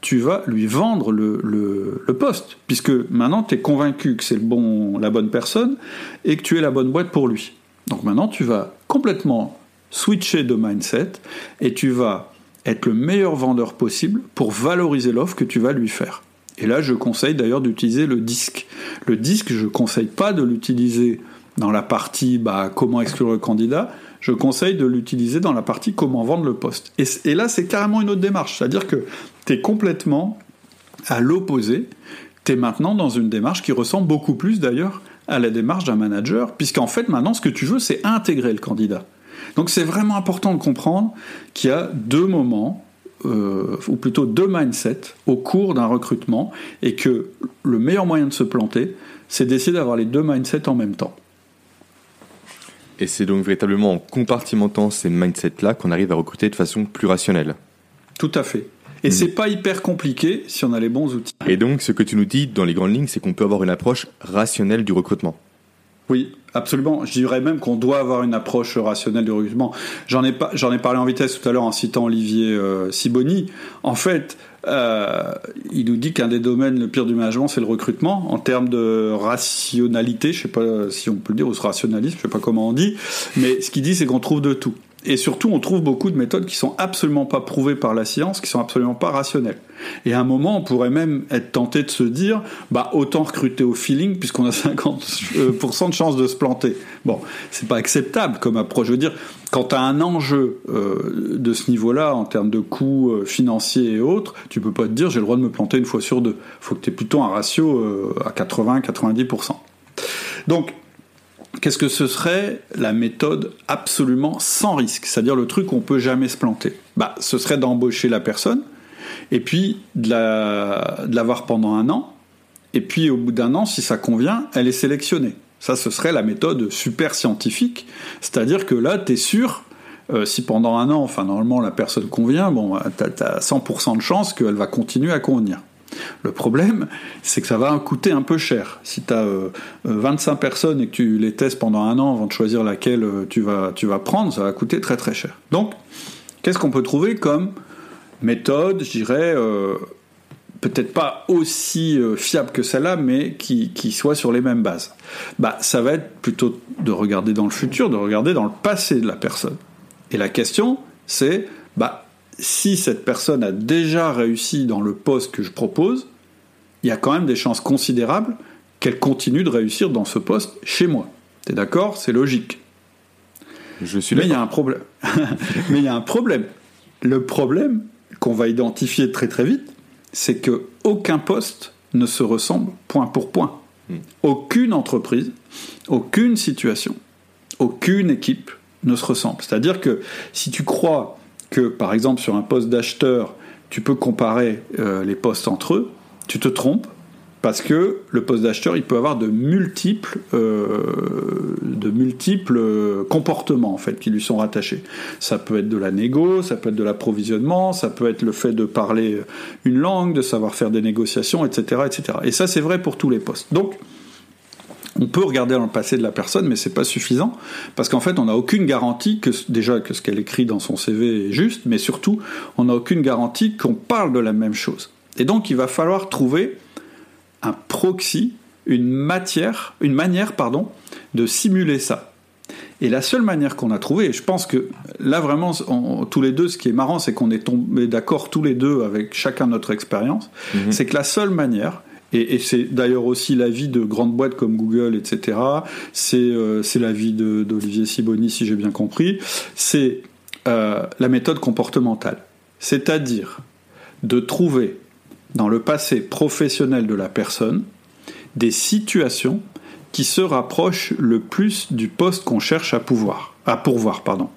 tu vas lui vendre le, poste, puisque maintenant tu es convaincu que c'est la bonne personne et que tu es la bonne boîte pour lui. Donc maintenant, tu vas complètement switcher de mindset et tu vas être le meilleur vendeur possible pour valoriser l'offre que tu vas lui faire. Et là, je conseille d'ailleurs d'utiliser le disque. Le disque, je ne conseille pas de l'utiliser dans la partie bah, comment exclure le candidat, je conseille de l'utiliser dans la partie comment vendre le poste. Et, là, c'est carrément une autre démarche. C'est-à-dire que tu es complètement à l'opposé. Tu es maintenant dans une démarche qui ressemble beaucoup plus d'ailleurs à la démarche d'un manager, puisqu'en fait, maintenant, ce que tu veux, c'est intégrer le candidat. Donc c'est vraiment important de comprendre qu'il y a deux moments euh, ou plutôt deux mindsets au cours d'un recrutement, et que le meilleur moyen de se planter, c'est d'essayer d'avoir les deux mindsets en même temps. Et c'est donc véritablement en compartimentant ces mindsets-là qu'on arrive à recruter de façon plus rationnelle. Tout à fait. Et c'est pas hyper compliqué si on a les bons outils. Et donc, ce que tu nous dis dans les grandes lignes, c'est qu'on peut avoir une approche rationnelle du recrutement. Oui, Absolument. Je dirais même qu'on doit avoir une approche rationnelle du recrutement. J'en ai, pas, j'en ai parlé en vitesse tout à l'heure en citant Olivier euh, Siboni. En fait, euh, il nous dit qu'un des domaines le pire du management, c'est le recrutement. En termes de rationalité, je sais pas si on peut le dire, ou ce rationalisme, je sais pas comment on dit, mais ce qu'il dit, c'est qu'on trouve de tout. Et surtout, on trouve beaucoup de méthodes qui sont absolument pas prouvées par la science, qui sont absolument pas rationnelles. Et à un moment, on pourrait même être tenté de se dire, bah autant recruter au feeling puisqu'on a (laughs) 50% de chances de se planter. Bon, c'est pas acceptable comme approche. Je veux dire, quand tu as un enjeu euh, de ce niveau-là en termes de coûts euh, financiers et autres, tu peux pas te dire j'ai le droit de me planter une fois sur deux. Faut que tu aies plutôt un ratio euh, à 80-90%. Donc qu'est-ce que ce serait la méthode absolument sans risque? C'est-à-dire le truc où on peut jamais se planter. Bah, ce serait d'embaucher la personne, et puis de la, pendant un an, et puis au bout d'un an, si ça convient, elle est sélectionnée. Ça, ce serait la méthode super scientifique, c'est-à-dire que là, tu es sûr, euh, si pendant un an, enfin normalement la personne convient, bon, tu as, 100% de chance qu'elle va continuer à convenir. Le problème, c'est que ça va coûter un peu cher. Si tu as 25 personnes et que tu les testes pendant un an avant de choisir laquelle euh, tu vas, prendre, ça va coûter très très cher. Donc, qu'est-ce qu'on peut trouver comme méthode, je dirais, euh, peut-être pas aussi euh, fiable que celle-là, mais qui, qui, soit sur les mêmes bases? Bah, Ça va être plutôt de regarder dans le futur, de regarder dans le passé de la personne. Et la question, c'est, bah, si cette personne a déjà réussi dans le poste que je propose, il y a quand même des chances considérables qu'elle continue de réussir dans ce poste chez moi. T'es d'accord? C'est logique. Je suis Mais il y a un problème. (laughs) Mais il y a un problème. Le problème qu'on va identifier très très vite, c'est que aucun poste ne se ressemble point pour point. Hmm. Aucune entreprise, aucune situation, aucune équipe ne se ressemble. C'est-à-dire que si tu crois que, par exemple, sur un poste d'acheteur, tu peux comparer euh, les postes entre eux, tu te trompes parce que le poste d'acheteur, il peut avoir de multiples, euh, de multiples euh, comportements en fait qui lui sont rattachés. Ça peut être de la négo, ça peut être de l'approvisionnement, ça peut être le fait de parler une langue, de savoir faire des négociations, etc., etc. Et ça, c'est vrai pour tous les postes. Donc, on peut regarder dans le passé de la personne, mais c'est pas suffisant parce qu'en fait, on n'a aucune garantie que déjà que ce qu'elle écrit dans son CV est juste, mais surtout, on n'a aucune garantie qu'on parle de la même chose. Et donc, il va falloir trouver un proxy, une matière, une manière, pardon, de simuler ça. Et la seule manière qu'on a trouvée, et je pense que là vraiment, tous les deux, ce qui est marrant, c'est qu'on est tombé d'accord tous les deux avec chacun notre expérience, mhm. c'est que la seule manière, et, c'est d'ailleurs aussi l'avis de grandes boîtes comme Google, etc. Euh, c'est l'avis d'Olivier Siboni, si j'ai bien compris. C'est euh, la méthode comportementale. C'est-à-dire de trouver dans le passé professionnel de la personne des situations qui se rapprochent le plus du poste qu'on cherche à, pouvoir, à pourvoir. Pardon.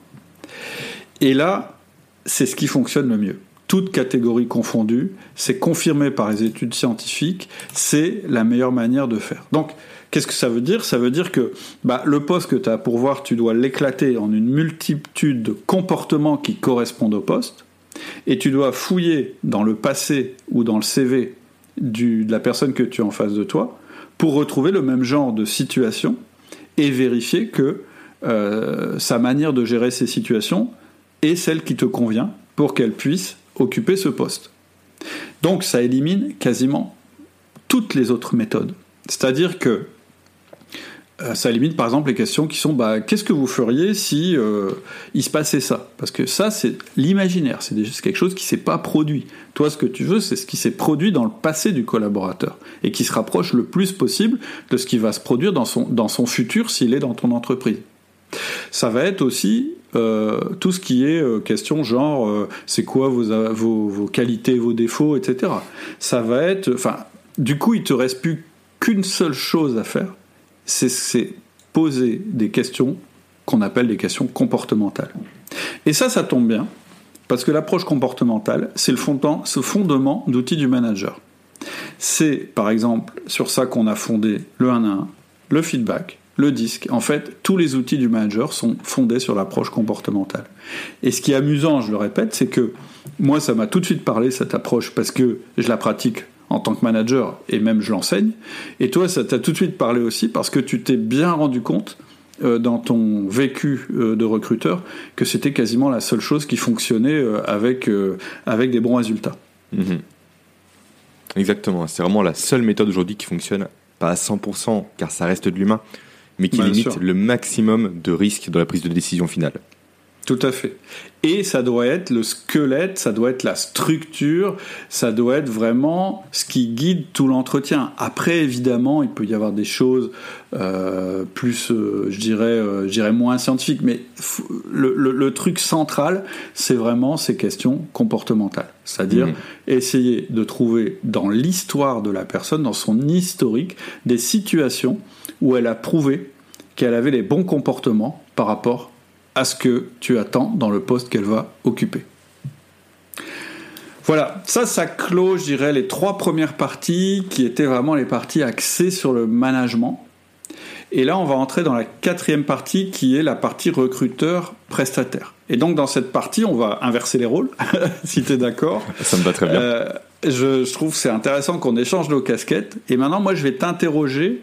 Et là, c'est ce qui fonctionne le mieux toutes catégories confondues, c'est confirmé par les études scientifiques, c'est la meilleure manière de faire. Donc, qu'est-ce que ça veut dire? Ça veut dire que bah, le poste que tu as pour voir, tu dois l'éclater en une multitude de comportements qui correspondent au poste, et tu dois fouiller dans le passé ou dans le CV de la personne que tu as en face de toi pour retrouver le même genre de situation et vérifier que euh, sa manière de gérer ces situations est celle qui te convient pour qu'elle puisse occuper ce poste. Donc ça élimine quasiment toutes les autres méthodes. C'est-à-dire que euh, ça élimine par exemple les questions qui sont bah, qu'est-ce que vous feriez si euh, il se passait ça? Parce que ça c'est l'imaginaire, c'est quelque chose qui s'est pas produit. Toi ce que tu veux c'est ce qui s'est produit dans le passé du collaborateur et qui se rapproche le plus possible de ce qui va se produire dans son, dans son futur s'il est dans ton entreprise. Ça va être aussi euh, tout ce qui est euh, question genre euh, c'est quoi vos, vos, vos, qualités, vos défauts, etc. Ça va être, enfin, du coup, il te reste plus qu'une seule chose à faire, c'est poser des questions qu'on appelle des questions comportementales. Et ça, ça tombe bien, parce que l'approche comportementale, c'est le ce fondement d'outils du manager. C'est, par exemple, sur ça qu'on a fondé le 1 à 1, le feedback, le disque. En fait, tous les outils du manager sont fondés sur l'approche comportementale. Et ce qui est amusant, je le répète, c'est que moi, ça m'a tout de suite parlé, cette approche, parce que je la pratique en tant que manager, et même je l'enseigne. Et toi, ça t'a tout de suite parlé aussi parce que tu t'es bien rendu compte euh, dans ton vécu euh, de recruteur que c'était quasiment la seule chose qui fonctionnait euh, avec, avec des bons résultats. Mhm. Exactement, c'est vraiment la seule méthode aujourd'hui qui fonctionne, pas à 100% car ça reste de l'humain, mais qui limite le maximum de risques dans la prise de décision finale. Tout à fait. Et ça doit être le squelette, ça doit être la structure, ça doit être vraiment ce qui guide tout l'entretien. Après, évidemment, il peut y avoir des choses euh, plus, euh, je dirais, euh, je dirais moins scientifiques, mais le, le, truc central, c'est vraiment ces questions comportementales. C'est-à-dire mmh. essayer de trouver dans l'histoire de la personne, dans son historique, des situations où elle a prouvé qu'elle avait les bons comportements par rapport à ce que tu attends dans le poste qu'elle va occuper. Voilà, ça, ça clôt, je dirais, les trois premières parties qui étaient vraiment les parties axées sur le management. Et là, on va entrer dans la quatrième partie qui est la partie recruteur-prestataire. Et donc, dans cette partie, on va inverser les rôles, (laughs) si tu es d'accord. Ça me va très bien. Euh, je, je, trouve c'est intéressant qu'on échange nos casquettes. Et maintenant, moi, je vais t'interroger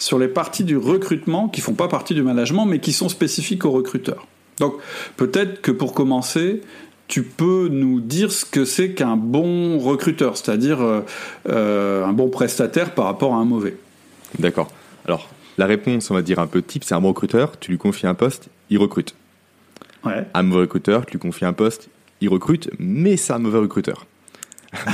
sur les parties du recrutement qui font pas partie du management, mais qui sont spécifiques aux recruteurs. Donc peut-être que pour commencer, tu peux nous dire ce que c'est qu'un bon recruteur, c'est-à-dire euh, euh, un bon prestataire par rapport à un mauvais. D'accord. Alors, la réponse, on va dire un peu type, c'est un bon recruteur, tu lui confies un poste, il recrute. Ouais. Un mauvais recruteur, tu lui confies un poste, il recrute, mais c'est un mauvais recruteur.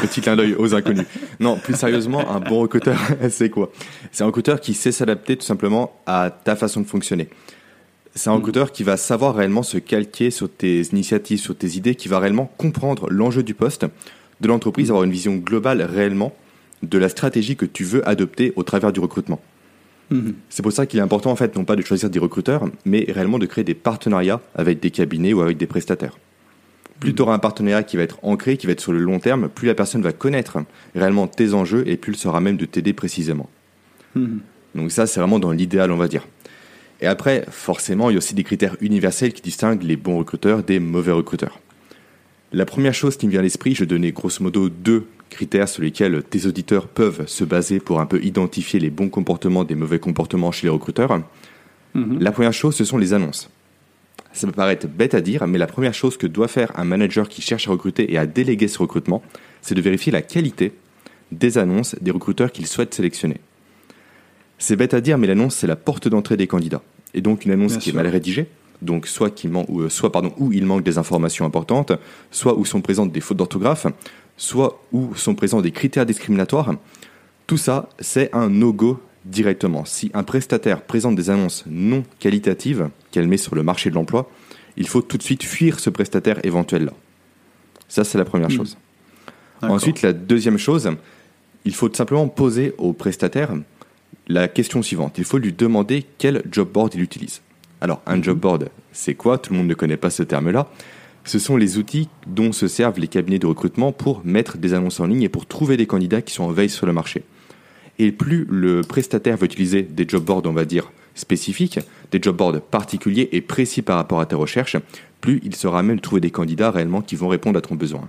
Petit clin d'œil aux inconnus. Non, plus sérieusement, un bon recruteur, (laughs) c'est quoi? C'est un recruteur qui sait s'adapter tout simplement à ta façon de fonctionner. C'est un mm. recruteur qui va savoir réellement se calquer sur tes initiatives, sur tes idées, qui va réellement comprendre l'enjeu du poste, de l'entreprise, avoir une vision globale réellement de la stratégie que tu veux adopter au travers du recrutement. Mm-hmm. C'est pour ça qu'il est important en fait non pas de choisir des recruteurs, mais réellement de créer des partenariats avec des cabinets ou avec des prestataires. Plus tu auras un partenariat qui va être ancré, qui va être sur le long terme, plus la personne va connaître réellement tes enjeux et plus elle sera même de t'aider précisément. Hmm. Donc ça, c'est vraiment dans l'idéal, on va dire. Et après, forcément, il y a aussi des critères universels qui distinguent les bons recruteurs des mauvais recruteurs. La première chose qui me vient à l'esprit, je donnais grosso modo deux critères sur lesquels tes auditeurs peuvent se baser pour un peu identifier les bons comportements des mauvais comportements chez les recruteurs. Hmm. La première chose, ce sont les annonces. Ça peut paraître bête à dire, mais la première chose que doit faire un manager qui cherche à recruter et à déléguer ce recrutement, c'est de vérifier la qualité des annonces des recruteurs qu'il souhaite sélectionner. C'est bête à dire, mais l'annonce, c'est la porte d'entrée des candidats. Et donc une annonce qui est mal rédigée, donc soit, ou, euh, soit pardon, où il manque des informations importantes, soit où sont présentes des fautes d'orthographe, soit où sont présents des critères discriminatoires, tout ça, c'est un no-go directement. Si un prestataire présente des annonces non qualitatives qu'elle met sur le marché de l'emploi, il faut tout de suite fuir ce prestataire éventuel-là. Ça, c'est la première hmm. chose. Ensuite, la deuxième chose, il faut tout simplement poser au prestataire la question suivante. Il faut lui demander quel job board il utilise. Alors, un job hmm. board, c'est quoi? Tout le monde ne connaît pas ce terme-là. Ce sont les outils dont se servent les cabinets de recrutement pour mettre des annonces en ligne et pour trouver des candidats qui sont en veille sur le marché. Et plus le prestataire va utiliser des job boards, on va dire, spécifiques, des job boards particuliers et précis par rapport à ta recherche, plus il sera même de trouver des candidats réellement qui vont répondre à ton besoin.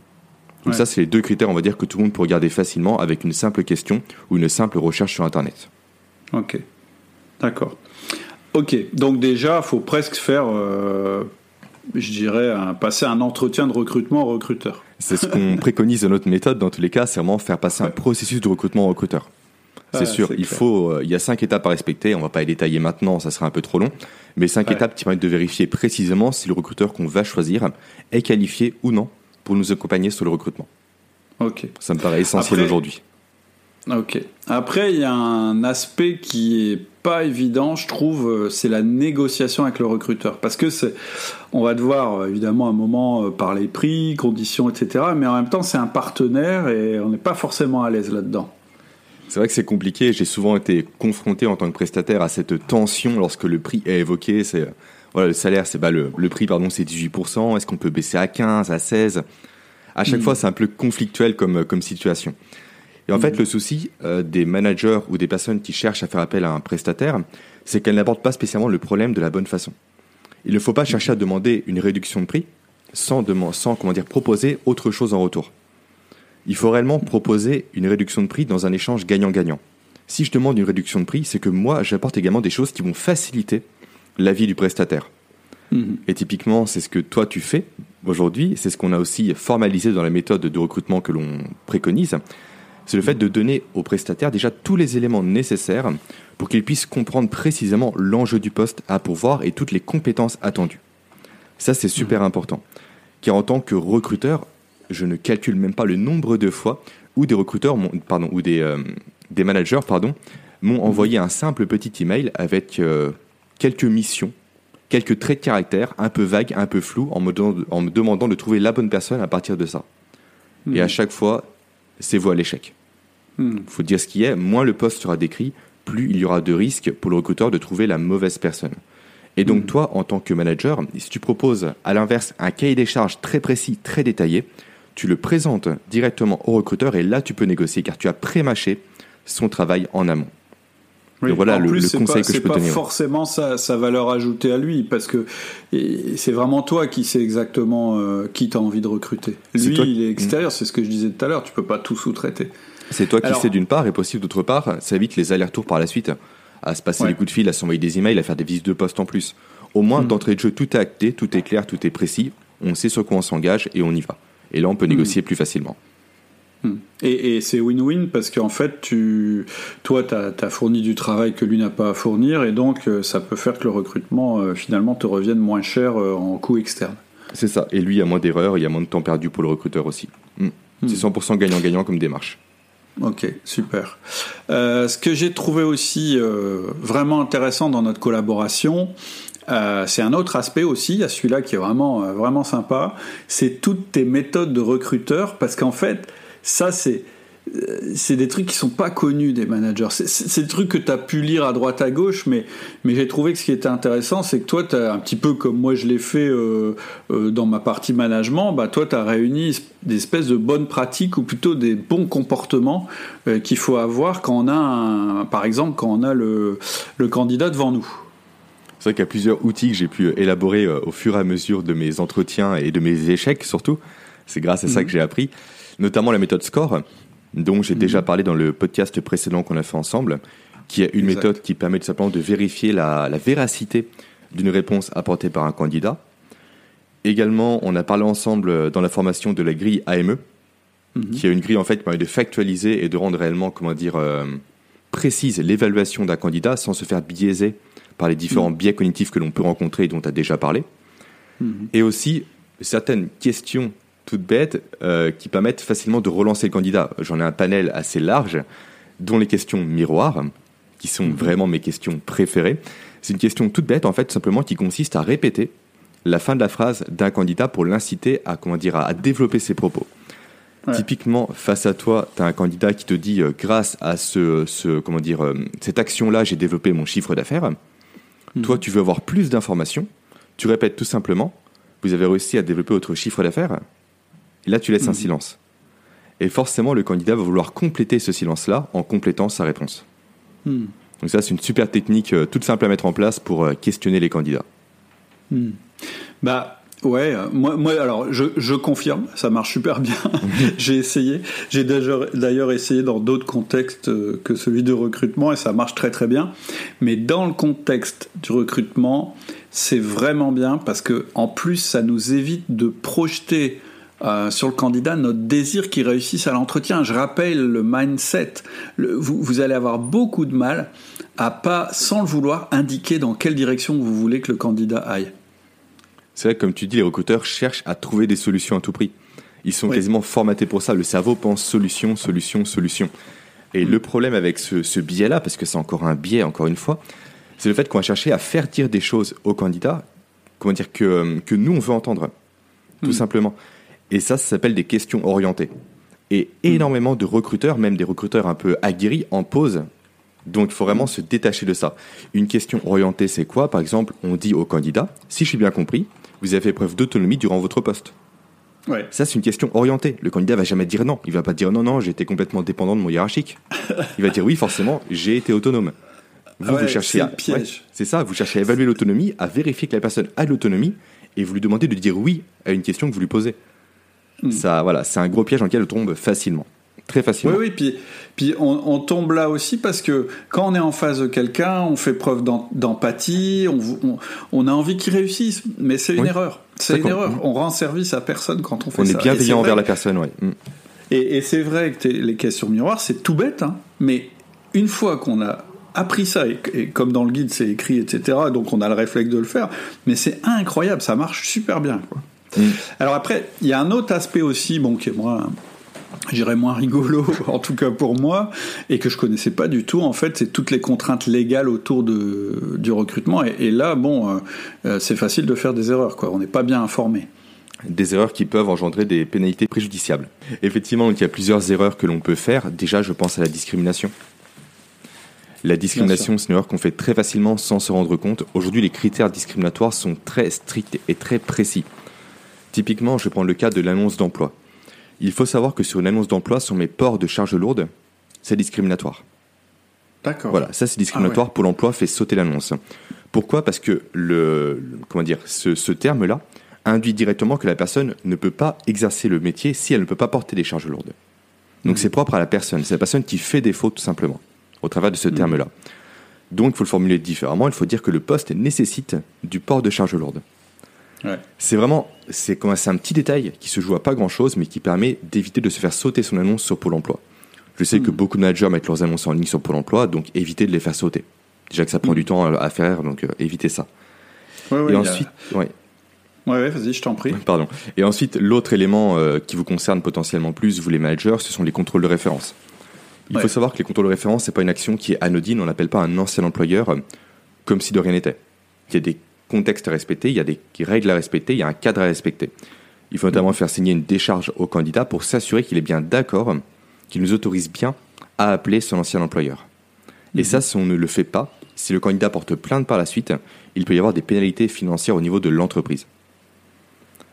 Donc ça, c'est les deux critères, on va dire, que tout le monde peut regarder facilement avec une simple question ou une simple recherche sur Internet. Ok, d'accord. Ok, donc déjà, il faut presque faire, euh, je dirais, passer un entretien de recrutement au recruteur. C'est ce qu'on (laughs) préconise dans notre méthode, dans tous les cas, c'est vraiment faire passer un processus de recrutement au recruteur. C'est sûr, il faut, euh, il y a cinq étapes à respecter. On va pas les détailler maintenant, ça serait un peu trop long. Mais cinq étapes qui permettent de vérifier précisément si le recruteur qu'on va choisir est qualifié ou non pour nous accompagner sur le recrutement. Ok. Ça me paraît essentiel aujourd'hui. Ok. Après, il y a un aspect qui est pas évident, je trouve, euh, c'est la négociation avec le recruteur. Parce que c'est, on va devoir euh, évidemment à un moment parler prix, conditions, etc. Mais en même temps, c'est un partenaire et on n'est pas forcément à l'aise là-dedans. C'est vrai que c'est compliqué. J'ai souvent été confronté en tant que prestataire à cette tension lorsque le prix est évoqué. C'est voilà, le salaire, c'est bah, le, prix, pardon, c'est 18%. Est-ce qu'on peut baisser à 15, à 16 À chaque mm. fois, c'est un peu conflictuel comme, comme situation. Et en fait, mm. le souci euh, des managers ou des personnes qui cherchent à faire appel à un prestataire, c'est qu'elles n'abordent pas spécialement le problème de la bonne façon. Il ne faut pas chercher à demander une réduction de prix sans, sans comment dire, proposer autre chose en retour Il faut réellement proposer une réduction de prix dans un échange gagnant-gagnant. Si je demande une réduction de prix, c'est que moi, j'apporte également des choses qui vont faciliter la vie du prestataire. Mhm. Et typiquement, c'est ce que toi tu fais aujourd'hui, c'est ce qu'on a aussi formalisé dans la méthode de recrutement que l'on préconise, c'est le fait de donner au prestataire déjà tous les éléments nécessaires pour qu'il puisse comprendre précisément l'enjeu du poste à pourvoir et toutes les compétences attendues. Ça, c'est super mhm. important. Car en tant que recruteur, je ne calcule même pas le nombre de fois où des recruteurs, pardon, ou des, euh, des managers, pardon, m'ont envoyé un simple petit email avec euh, quelques missions, quelques traits de caractère un peu vagues, un peu flous, en me, en me demandant de trouver la bonne personne à partir de ça. Et à mhm. chaque fois, c'est vous à l'échec. Il hmm. faut dire ce qui est, moins le poste sera décrit, plus il y aura de risques pour le recruteur de trouver la mauvaise personne. Et donc hmm. toi, en tant que manager, si tu proposes à l'inverse un cahier des charges très précis, très détaillé, tu le présentes directement au recruteur et là tu peux négocier car tu as pré-mâché son travail en amont. voilà le, conseil que je peux pas forcément sa, valeur ajoutée à lui, parce que c'est vraiment toi qui sais exactement euh, qui tu as envie de recruter. Lui, il est extérieur, c'est ce que je disais tout à l'heure, tu peux pas tout sous-traiter. C'est toi qui sais d'une part, et possible d'autre part, ça évite les allers-retours par la suite, à se passer les coups de fil, à s'envoyer des emails, à faire des visites de poste en plus. Au moins, hmm. d'entrée de jeu, tout est acté, tout est clair, tout est précis, on sait sur quoi on s'engage et on y va. Et là, on peut hmm. négocier plus facilement. Hmm. Et, c'est win-win parce qu'en fait, tu, toi, tu as, fourni du travail que lui n'a pas à fournir et donc euh, ça peut faire que le recrutement, euh, finalement, te revienne moins cher euh, en coût externe. C'est ça. Et lui, il y a moins d'erreurs, il y a moins de temps perdu pour le recruteur aussi. C'est 100% gagnant-gagnant comme démarche. Ok, super. Euh, ce que j'ai trouvé aussi vraiment intéressant dans notre collaboration, euh, c'est un autre aspect aussi, à celui-là qui est vraiment, vraiment sympa, c'est toutes tes méthodes de recruteur, parce qu'en fait, ça c'est euh, c'est des trucs qui sont pas connus des managers. C'est des trucs que tu as pu lire à droite à gauche, mais, mais j'ai trouvé que ce qui était intéressant, c'est que toi, as un petit peu comme moi je l'ai fait euh, euh, dans ma partie management, bah, toi, tu as réuni des espèces de bonnes pratiques ou plutôt des bons comportements qu'il faut avoir quand on a, un, par exemple, quand on a le, le candidat devant nous. C'est vrai qu'il y a plusieurs outils que j'ai pu élaborer au fur et à mesure de mes entretiens et de mes échecs surtout. C'est grâce à ça mhm. que j'ai appris, notamment la méthode SCORE dont j'ai déjà mhm. parlé dans le podcast précédent qu'on a fait ensemble, qui est une méthode qui permet tout simplement de vérifier la, véracité d'une réponse apportée par un candidat. Également, on a parlé ensemble dans la formation de la grille AME, mhm. qui est une grille en fait qui permet de factualiser et de rendre réellement, comment dire, euh, précise l'évaluation d'un candidat sans se faire biaiser par les différents mhm. biais cognitifs que l'on peut rencontrer et dont tu as déjà parlé. Et aussi certaines questions toutes bêtes euh, qui permettent facilement de relancer le candidat. J'en ai un panel assez large, dont les questions miroirs, qui sont mhm. vraiment mes questions préférées. C'est une question toute bête, en fait, simplement qui consiste à répéter la fin de la phrase d'un candidat pour l'inciter à, comment dire, à, développer ses propos. Typiquement, face à toi, tu as un candidat qui te dit euh, grâce à ce, ce comment dire, euh, cette action-là, j'ai développé mon chiffre d'affaires. Mhm. Toi, tu veux avoir plus d'informations. Tu répètes tout simplement, vous avez réussi à développer votre chiffre d'affaires. Et là, tu laisses un mhm. silence. Et forcément, le candidat va vouloir compléter ce silence-là en complétant sa réponse. Hmm. Donc ça, c'est une super technique euh, toute simple à mettre en place pour questionner les candidats. Hmm. Bah ouais, euh, moi, moi alors je, je, confirme, ça marche super bien. (laughs) j'ai essayé, j'ai d'ailleurs essayé dans d'autres contextes que celui de recrutement et ça marche très très bien. Mais dans le contexte du recrutement, c'est vraiment bien parce que en plus, ça nous évite de projeter euh, sur le candidat notre désir qu'il réussisse à l'entretien. Je rappelle le mindset. vous, allez avoir beaucoup de mal à pas, sans le vouloir, indiquer dans quelle direction vous voulez que le candidat aille. C'est vrai que, comme tu dis, les recruteurs cherchent à trouver des solutions à tout prix. Ils sont quasiment formatés pour ça. Le cerveau pense solution, solution, solution. Et le problème avec ce, biais-là, parce que c'est encore un biais, encore une fois, c'est le fait qu'on va chercher à faire dire des choses au candidat, comment dire, que, que nous, on veut entendre. Tout hmm. simplement. Et ça, ça s'appelle des questions orientées. Et énormément de recruteurs, même des recruteurs un peu aguerris, en posent. Donc il faut vraiment se détacher de ça. Une question orientée, c'est quoi? Par exemple, on dit au candidat, si je suis bien compris, vous avez fait preuve d'autonomie durant votre poste. Ouais. Ça, c'est une question orientée. Le candidat va jamais dire non. Il va pas dire non, non, j'ai été complètement dépendant de mon hiérarchique. Il va dire oui, forcément, j'ai été autonome. Vous, vous cherchez à. c'est ça, vous cherchez à évaluer l'autonomie, à vérifier que la personne a de l'autonomie, et vous lui demandez de dire oui à une question que vous lui posez. Mm. Ça, voilà, c'est un gros piège dans lequel on tombe facilement. Très facilement. Oui, oui, puis, puis on, tombe là aussi parce que quand on est en face de quelqu'un, on fait preuve d'empathie, on, on, a envie qu'il réussisse, mais c'est une erreur. C'est une erreur. On rend service à personne quand on fait ça. On est bienveillant envers la personne, oui. Mm. Et, c'est vrai que les questions miroirs, c'est tout bête, hein, mais une fois qu'on a appris ça, et, comme dans le guide c'est écrit, etc., donc on a le réflexe de le faire, mais c'est incroyable, ça marche super bien. Quoi. Mm. Alors après, il y a un autre aspect aussi, bon, qui est moins, j'irais moins rigolo, (laughs) en tout cas pour moi, et que je connaissais pas du tout. En fait, c'est toutes les contraintes légales autour de, du recrutement. Et, là, bon, euh, euh, c'est facile de faire des erreurs, quoi. On n'est pas bien informé. Des erreurs qui peuvent engendrer des pénalités préjudiciables. Effectivement, il y a plusieurs erreurs que l'on peut faire. Déjà, je pense à la discrimination. La discrimination, c'est une erreur qu'on fait très facilement sans se rendre compte. Aujourd'hui, les critères discriminatoires sont très stricts et très précis. Typiquement, je vais prendre le cas de l'annonce d'emploi. Il faut savoir que sur une annonce d'emploi, sur mes ports de charges lourdes, c'est discriminatoire. D'accord. Voilà, ça c'est discriminatoire. Ah pour l'emploi fait sauter l'annonce. Pourquoi? Parce que le, comment dire, ce, terme-là induit directement que la personne ne peut pas exercer le métier si elle ne peut pas porter des charges lourdes. Donc hmm. c'est propre à la personne. C'est la personne qui fait défaut tout simplement au travers de ce hmm. terme-là. Donc il faut le formuler différemment. Il faut dire que le poste nécessite du port de charges lourdes. C'est vraiment, c'est un petit détail qui se joue à pas grand chose, mais qui permet d'éviter de se faire sauter son annonce sur Pôle emploi. Je sais que hmm. beaucoup de managers mettent leurs annonces en ligne sur Pôle emploi, donc évitez de les faire sauter. Déjà que ça prend hmm. du temps à faire, donc euh, évitez ça. Et ensuite, ouais. Ouais, vas-y, je t'en prie. (laughs) Pardon. Et ensuite, l'autre élément euh, qui vous concerne potentiellement plus, vous les managers, ce sont les contrôles de référence. Il faut savoir que les contrôles de référence, c'est pas une action qui est anodine. On n'appelle pas un ancien employeur euh, comme si de rien n'était. Il y a des contexte à respecter, il y a des règles à respecter, il y a un cadre à respecter. Il faut notamment faire signer une décharge au candidat pour s'assurer qu'il est bien d'accord, qu'il nous autorise bien à appeler son ancien employeur. Et ça, si on ne le fait pas, si le candidat porte plainte par la suite, il peut y avoir des pénalités financières au niveau de l'entreprise.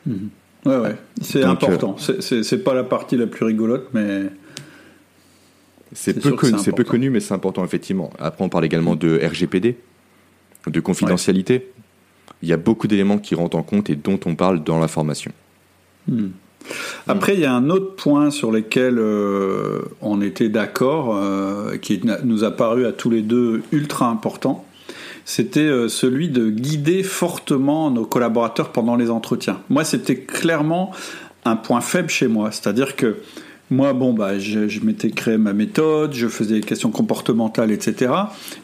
Mhm. Ouais, ouais, c'est important. Euh, c'est pas la partie la plus rigolote, mais. C'est peu, connu, peu connu, mais c'est important, effectivement. Après, on parle également de RGPD, de confidentialité il y a beaucoup d'éléments qui rentrent en compte et dont on parle dans la formation. Hmm. Après, il y a un autre point sur lequel euh, on était d'accord, euh, qui nous a paru à tous les deux ultra important. C'était euh, celui de guider fortement nos collaborateurs pendant les entretiens. Moi, c'était clairement un point faible chez moi. C'est-à-dire que moi, bon, bah, je, je m'étais créé ma méthode, je faisais des questions comportementales, etc.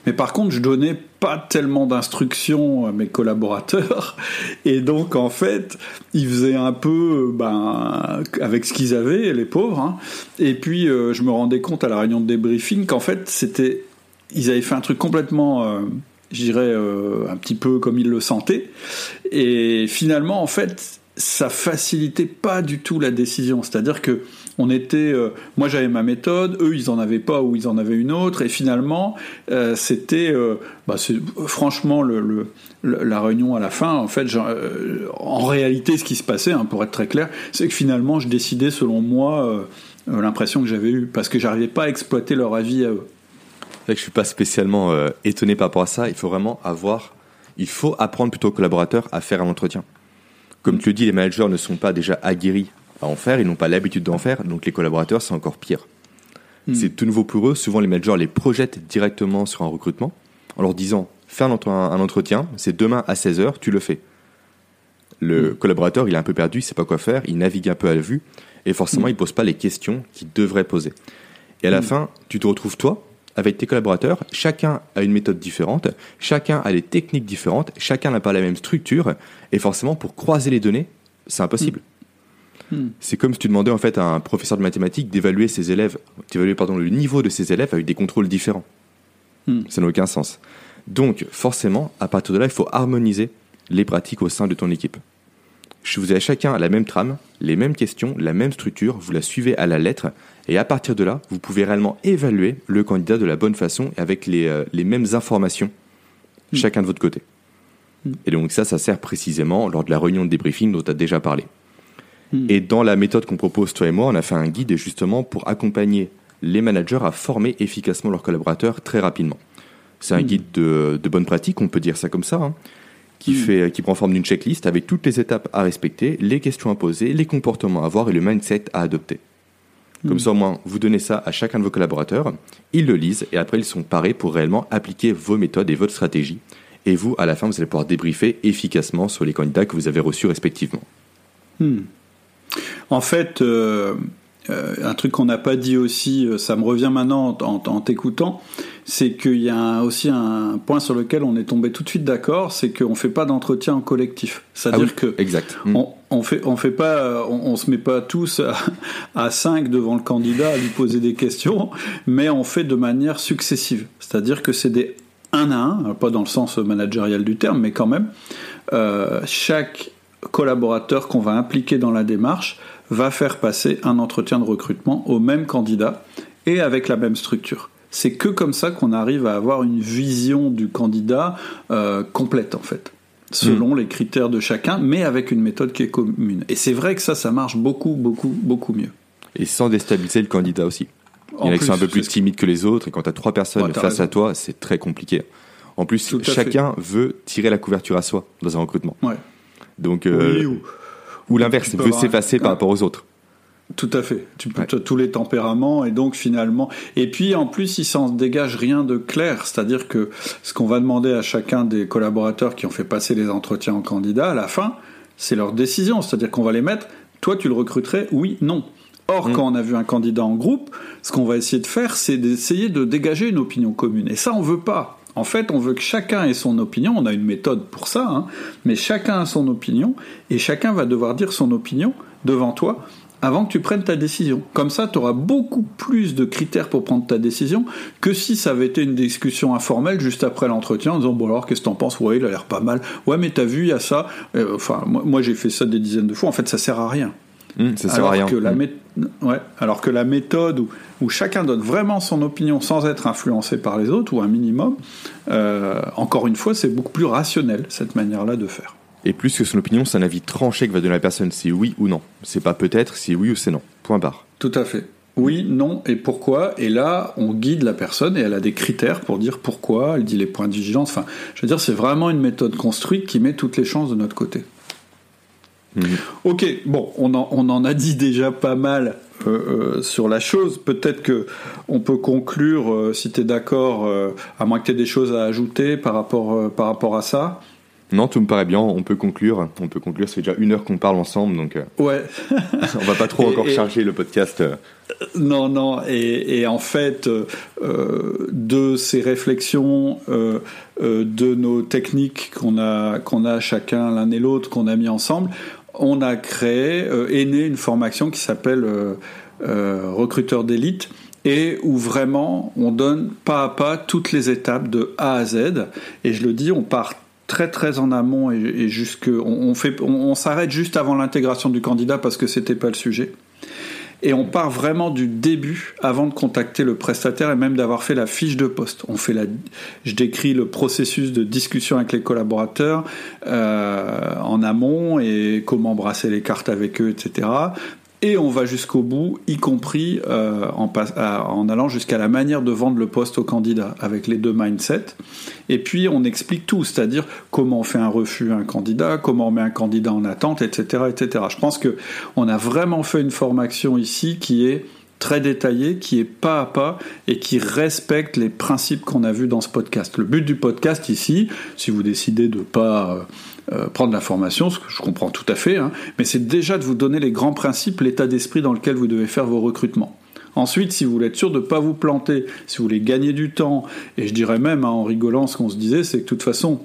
Mais par contre, je donnais pas tellement d'instructions à mes collaborateurs. (laughs) Et donc, en fait, ils faisaient un peu ben, avec ce qu'ils avaient, les pauvres. Hein. Et puis, euh, je me rendais compte à la réunion de débriefing qu'en fait, c'était. Ils avaient fait un truc complètement. Euh, je dirais euh, un petit peu comme ils le sentaient. Et finalement, en fait, ça facilitait pas du tout la décision. C'est-à-dire que on était, euh, moi j'avais ma méthode, eux ils en avaient pas ou ils en avaient une autre, et finalement euh, c'était, euh, bah, franchement la réunion à la fin, en fait, en réalité ce qui se passait, hein, pour être très clair, c'est que finalement je décidais selon moi l'impression que j'avais eue, parce que j'arrivais pas à exploiter leur avis à eux. Que je suis pas spécialement étonné par rapport à ça. Il faut vraiment avoir, il faut apprendre plutôt aux collaborateurs à faire un entretien. Comme tu le dis, les managers ne sont pas déjà aguerris à en faire, ils n'ont pas l'habitude d'en faire, donc les collaborateurs, c'est encore pire. Hmm. C'est tout nouveau pour eux. Souvent, les managers les projettent directement sur un recrutement en leur disant Fais un, entretien, c'est demain à 16h, tu le fais. Le hmm. collaborateur, il est un peu perdu, il sait pas quoi faire, il navigue un peu à la vue, et forcément, hmm. il pose pas les questions qu'il devrait poser. Et à la fin, tu te retrouves, toi, avec tes collaborateurs, chacun a une méthode différente, chacun a des techniques différentes, chacun n'a pas la même structure, et forcément, pour croiser les données, c'est impossible. Hmm. C'est comme si tu demandais en fait à un professeur de mathématiques d'évaluer ses élèves, d'évaluer pardon le niveau de ses élèves avec des contrôles différents. Hmm. Ça n'a aucun sens. Donc forcément, à partir de là, il faut harmoniser les pratiques au sein de ton équipe. Vous avez chacun la même trame, les mêmes questions, la même structure, vous la suivez à la lettre, et à partir de là, vous pouvez réellement évaluer le candidat de la bonne façon et avec les, euh, les mêmes informations, hmm. chacun de votre côté. Et donc ça, ça sert précisément lors de la réunion de débriefing dont tu as déjà parlé. Hmm. Et dans la méthode qu'on propose, toi et moi, on a fait un guide justement pour accompagner les managers à former efficacement leurs collaborateurs très rapidement. C'est un hmm. guide de, bonne pratique, on peut dire ça comme ça, hein, qui, fait, qui prend forme d'une checklist avec toutes les étapes à respecter, les questions à poser, les comportements à avoir et le mindset à adopter. Comme ça, au moins, vous donnez ça à chacun de vos collaborateurs, ils le lisent et après, ils sont parés pour réellement appliquer vos méthodes et votre stratégie. Et vous, à la fin, vous allez pouvoir débriefer efficacement sur les candidats que vous avez reçus respectivement. Hmm. En fait, euh, euh, un truc qu'on n'a pas dit aussi, euh, ça me revient maintenant en, t'écoutant, c'est qu'il y a aussi un point sur lequel on est tombé tout de suite d'accord, c'est qu'on ne fait pas d'entretien en collectif. C'est-à-dire ah que exact. On, on, fait, on fait pas, on, se met pas tous à, 5 devant le candidat à lui poser des questions, mais on fait de manière successive. C'est-à-dire que c'est des un à un, pas dans le sens managérial du terme, mais quand même, euh, chaque collaborateur qu'on va impliquer dans la démarche va faire passer un entretien de recrutement au même candidat et avec la même structure. C'est que comme ça qu'on arrive à avoir une vision du candidat euh, complète en fait, selon hmm. les critères de chacun, mais avec une méthode qui est commune. Et c'est vrai que ça, ça marche beaucoup, beaucoup, beaucoup mieux. Et sans déstabiliser le candidat aussi. Il y en a qui sont un peu plus timides que les autres, et quand tu as trois personnes face à toi, c'est très compliqué. En plus, chacun veut tirer la couverture à soi dans un recrutement. Ouais. Donc, euh, ou l'inverse, veut s'effacer par rapport aux autres. Tout à fait. Tu peux tous les tempéraments et donc finalement. Et puis en plus, il s'en dégage rien de clair. C'est-à-dire que ce qu'on va demander à chacun des collaborateurs qui ont fait passer les entretiens en candidat, à la fin, c'est leur décision. C'est-à-dire qu'on va les mettre. Toi, tu le recruterais Oui, non. Or, mm. quand on a vu un candidat en groupe, ce qu'on va essayer de faire, c'est d'essayer de dégager une opinion commune. Et ça, on veut pas. En fait, on veut que chacun ait son opinion, on a une méthode pour ça, hein. mais chacun a son opinion, et chacun va devoir dire son opinion devant toi avant que tu prennes ta décision. Comme ça, tu auras beaucoup plus de critères pour prendre ta décision que si ça avait été une discussion informelle juste après l'entretien en disant Bon, alors qu'est-ce que t'en penses? Ouais, il a l'air pas mal. Ouais, mais t'as vu, il y a ça. Euh, enfin, moi, j'ai fait ça des dizaines de fois. En fait, ça sert à rien. Mmh, ça sert à rien. Que la ouais, alors que la méthode où, chacun donne vraiment son opinion sans être influencé par les autres, ou un minimum, euh, encore une fois, c'est beaucoup plus rationnel, cette manière-là de faire. Et plus que son opinion, c'est un avis tranché que va donner la personne, c'est oui ou non. C'est pas peut-être, c'est oui ou c'est non. Point barre. Tout à fait. Oui, non et pourquoi. Et là, on guide la personne et elle a des critères pour dire pourquoi, elle dit les points de vigilance. Enfin, je veux dire, c'est vraiment une méthode construite qui met toutes les chances de notre côté. Mhm. Ok, bon, on en, a dit déjà pas mal euh, euh, sur la chose. Peut-être que on peut conclure, euh, si tu es d'accord, à moins que tu aies des choses à ajouter par rapport, par rapport à ça. Non, tout me paraît bien. On peut conclure. On peut conclure. C'est déjà une heure qu'on parle ensemble, donc. Ouais. (laughs) on va pas trop encore charger le podcast. Non, non. Et, en fait, euh, de ces réflexions, de nos techniques qu'on a, qu'on a chacun l'un et l'autre, qu'on a mis ensemble, on a créé, est née une formation qui s'appelle recruteur d'élite et où vraiment on donne pas à pas toutes les étapes de A à Z. Et je le dis, on part très très en amont et, jusque on, s'arrête juste avant l'intégration du candidat parce que c'était pas le sujet et on part vraiment du début avant de contacter le prestataire et même d'avoir fait la fiche de poste. On fait la, je décris le processus de discussion avec les collaborateurs euh, en amont et comment brasser les cartes avec eux, etc et on va jusqu'au bout, y compris euh, en, allant jusqu'à la manière de vendre le poste au candidat, avec les deux mindsets. Et puis on explique tout, c'est-à-dire comment on fait un refus à un candidat, comment on met un candidat en attente, etc., etc. Je pense que on a vraiment fait une formation ici qui est très détaillée, qui est pas à pas et qui respecte les principes qu'on a vus dans ce podcast. Le but du podcast ici, si vous décidez de pas euh, euh, prendre l'information, ce que je comprends tout à fait, hein, mais c'est déjà de vous donner les grands principes, l'état d'esprit dans lequel vous devez faire vos recrutements. Ensuite, si vous voulez être sûr de ne pas vous planter, si vous voulez gagner du temps, et je dirais même hein, en rigolant ce qu'on se disait, c'est que de toute façon,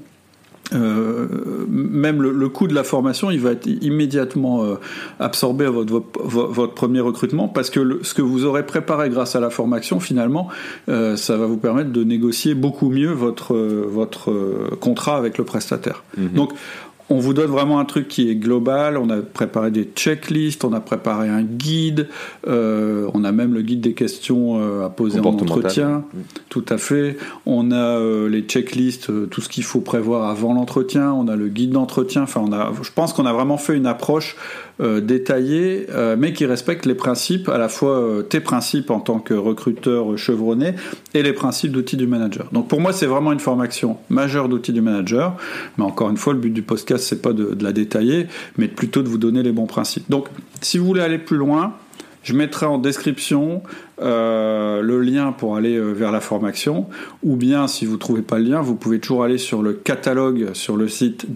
euh, même le, coût de la formation, il va être immédiatement euh, absorbé à votre, votre, premier recrutement parce que ce que vous aurez préparé grâce à la formation, finalement, euh, ça va vous permettre de négocier beaucoup mieux votre, votre contrat avec le prestataire. Mhm. Donc, on vous donne vraiment un truc qui est global. On a préparé des checklists, on a préparé un guide, euh, on a même le guide des questions euh, à poser en entretien. Tout à fait. On a euh, les checklists, tout ce qu'il faut prévoir avant l'entretien. On a le guide d'entretien. Enfin, on a, je pense qu'on a vraiment fait une approche euh, détaillé, euh, mais qui respecte les principes, à la fois tes principes en tant que recruteur chevronné et les principes d'outils du manager. Donc pour moi, c'est vraiment une formation majeure d'outils du manager. Mais encore une fois, le but du podcast, c'est pas de, la détailler, mais plutôt de vous donner les bons principes. Donc, si vous voulez aller plus loin, je mettrai en description euh, le lien pour aller euh, vers la formation, ou bien si vous ne trouvez pas le lien, vous pouvez toujours aller sur le catalogue sur le site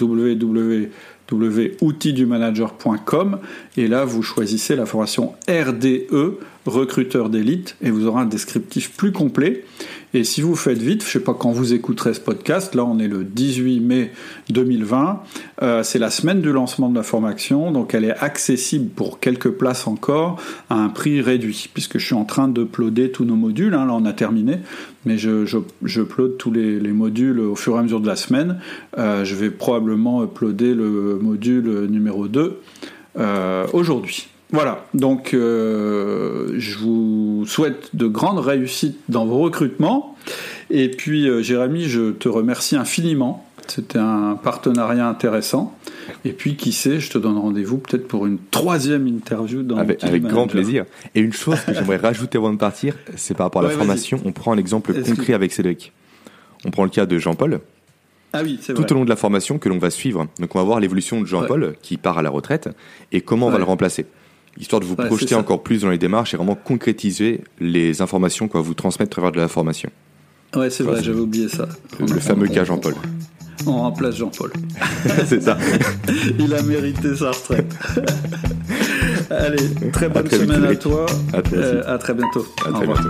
www.outildumanager.com et là vous choisissez la formation RDE, recruteur d'élite, et vous aurez un descriptif plus complet. Et si vous faites vite, je ne sais pas quand vous écouterez ce podcast, là on est le 18 mai 2020, euh, c'est la semaine du lancement de la formation, donc elle est accessible pour quelques places encore à un prix réduit, puisque je suis en train d'uploader tous nos modules, hein, là on a terminé, mais je, je, upload tous les, modules au fur et à mesure de la semaine. Euh, je vais probablement uploader le module numéro 2 euh, aujourd'hui. Voilà, donc euh, je vous souhaite de grandes réussites dans vos recrutements. Et puis euh, Jérémy, je te remercie infiniment. C'était un partenariat intéressant. Et puis qui sait, je te donne rendez-vous peut-être pour une troisième interview dans Avec, avec grand plaisir. Et une chose que j'aimerais rajouter avant de partir, c'est par rapport à la formation. On prend un exemple concret avec Cédric. On prend le cas de Jean-Paul. Ah oui, tout au long de la formation que l'on va suivre. Donc on va voir l'évolution de Jean-Paul qui part à la retraite et comment on va le remplacer histoire de vous projeter encore plus dans les démarches et vraiment concrétiser les informations qu'on va vous transmettre à travers de la formation. Ouais, c'est vrai, j'avais oublié ça. Le, fameux cas Jean-Paul. On remplace Jean-Paul. (laughs) c'est ça. (laughs) Il a mérité sa retraite. (laughs) Allez, très bonne semaine à toi. À, toi euh, à très bientôt. À très bientôt.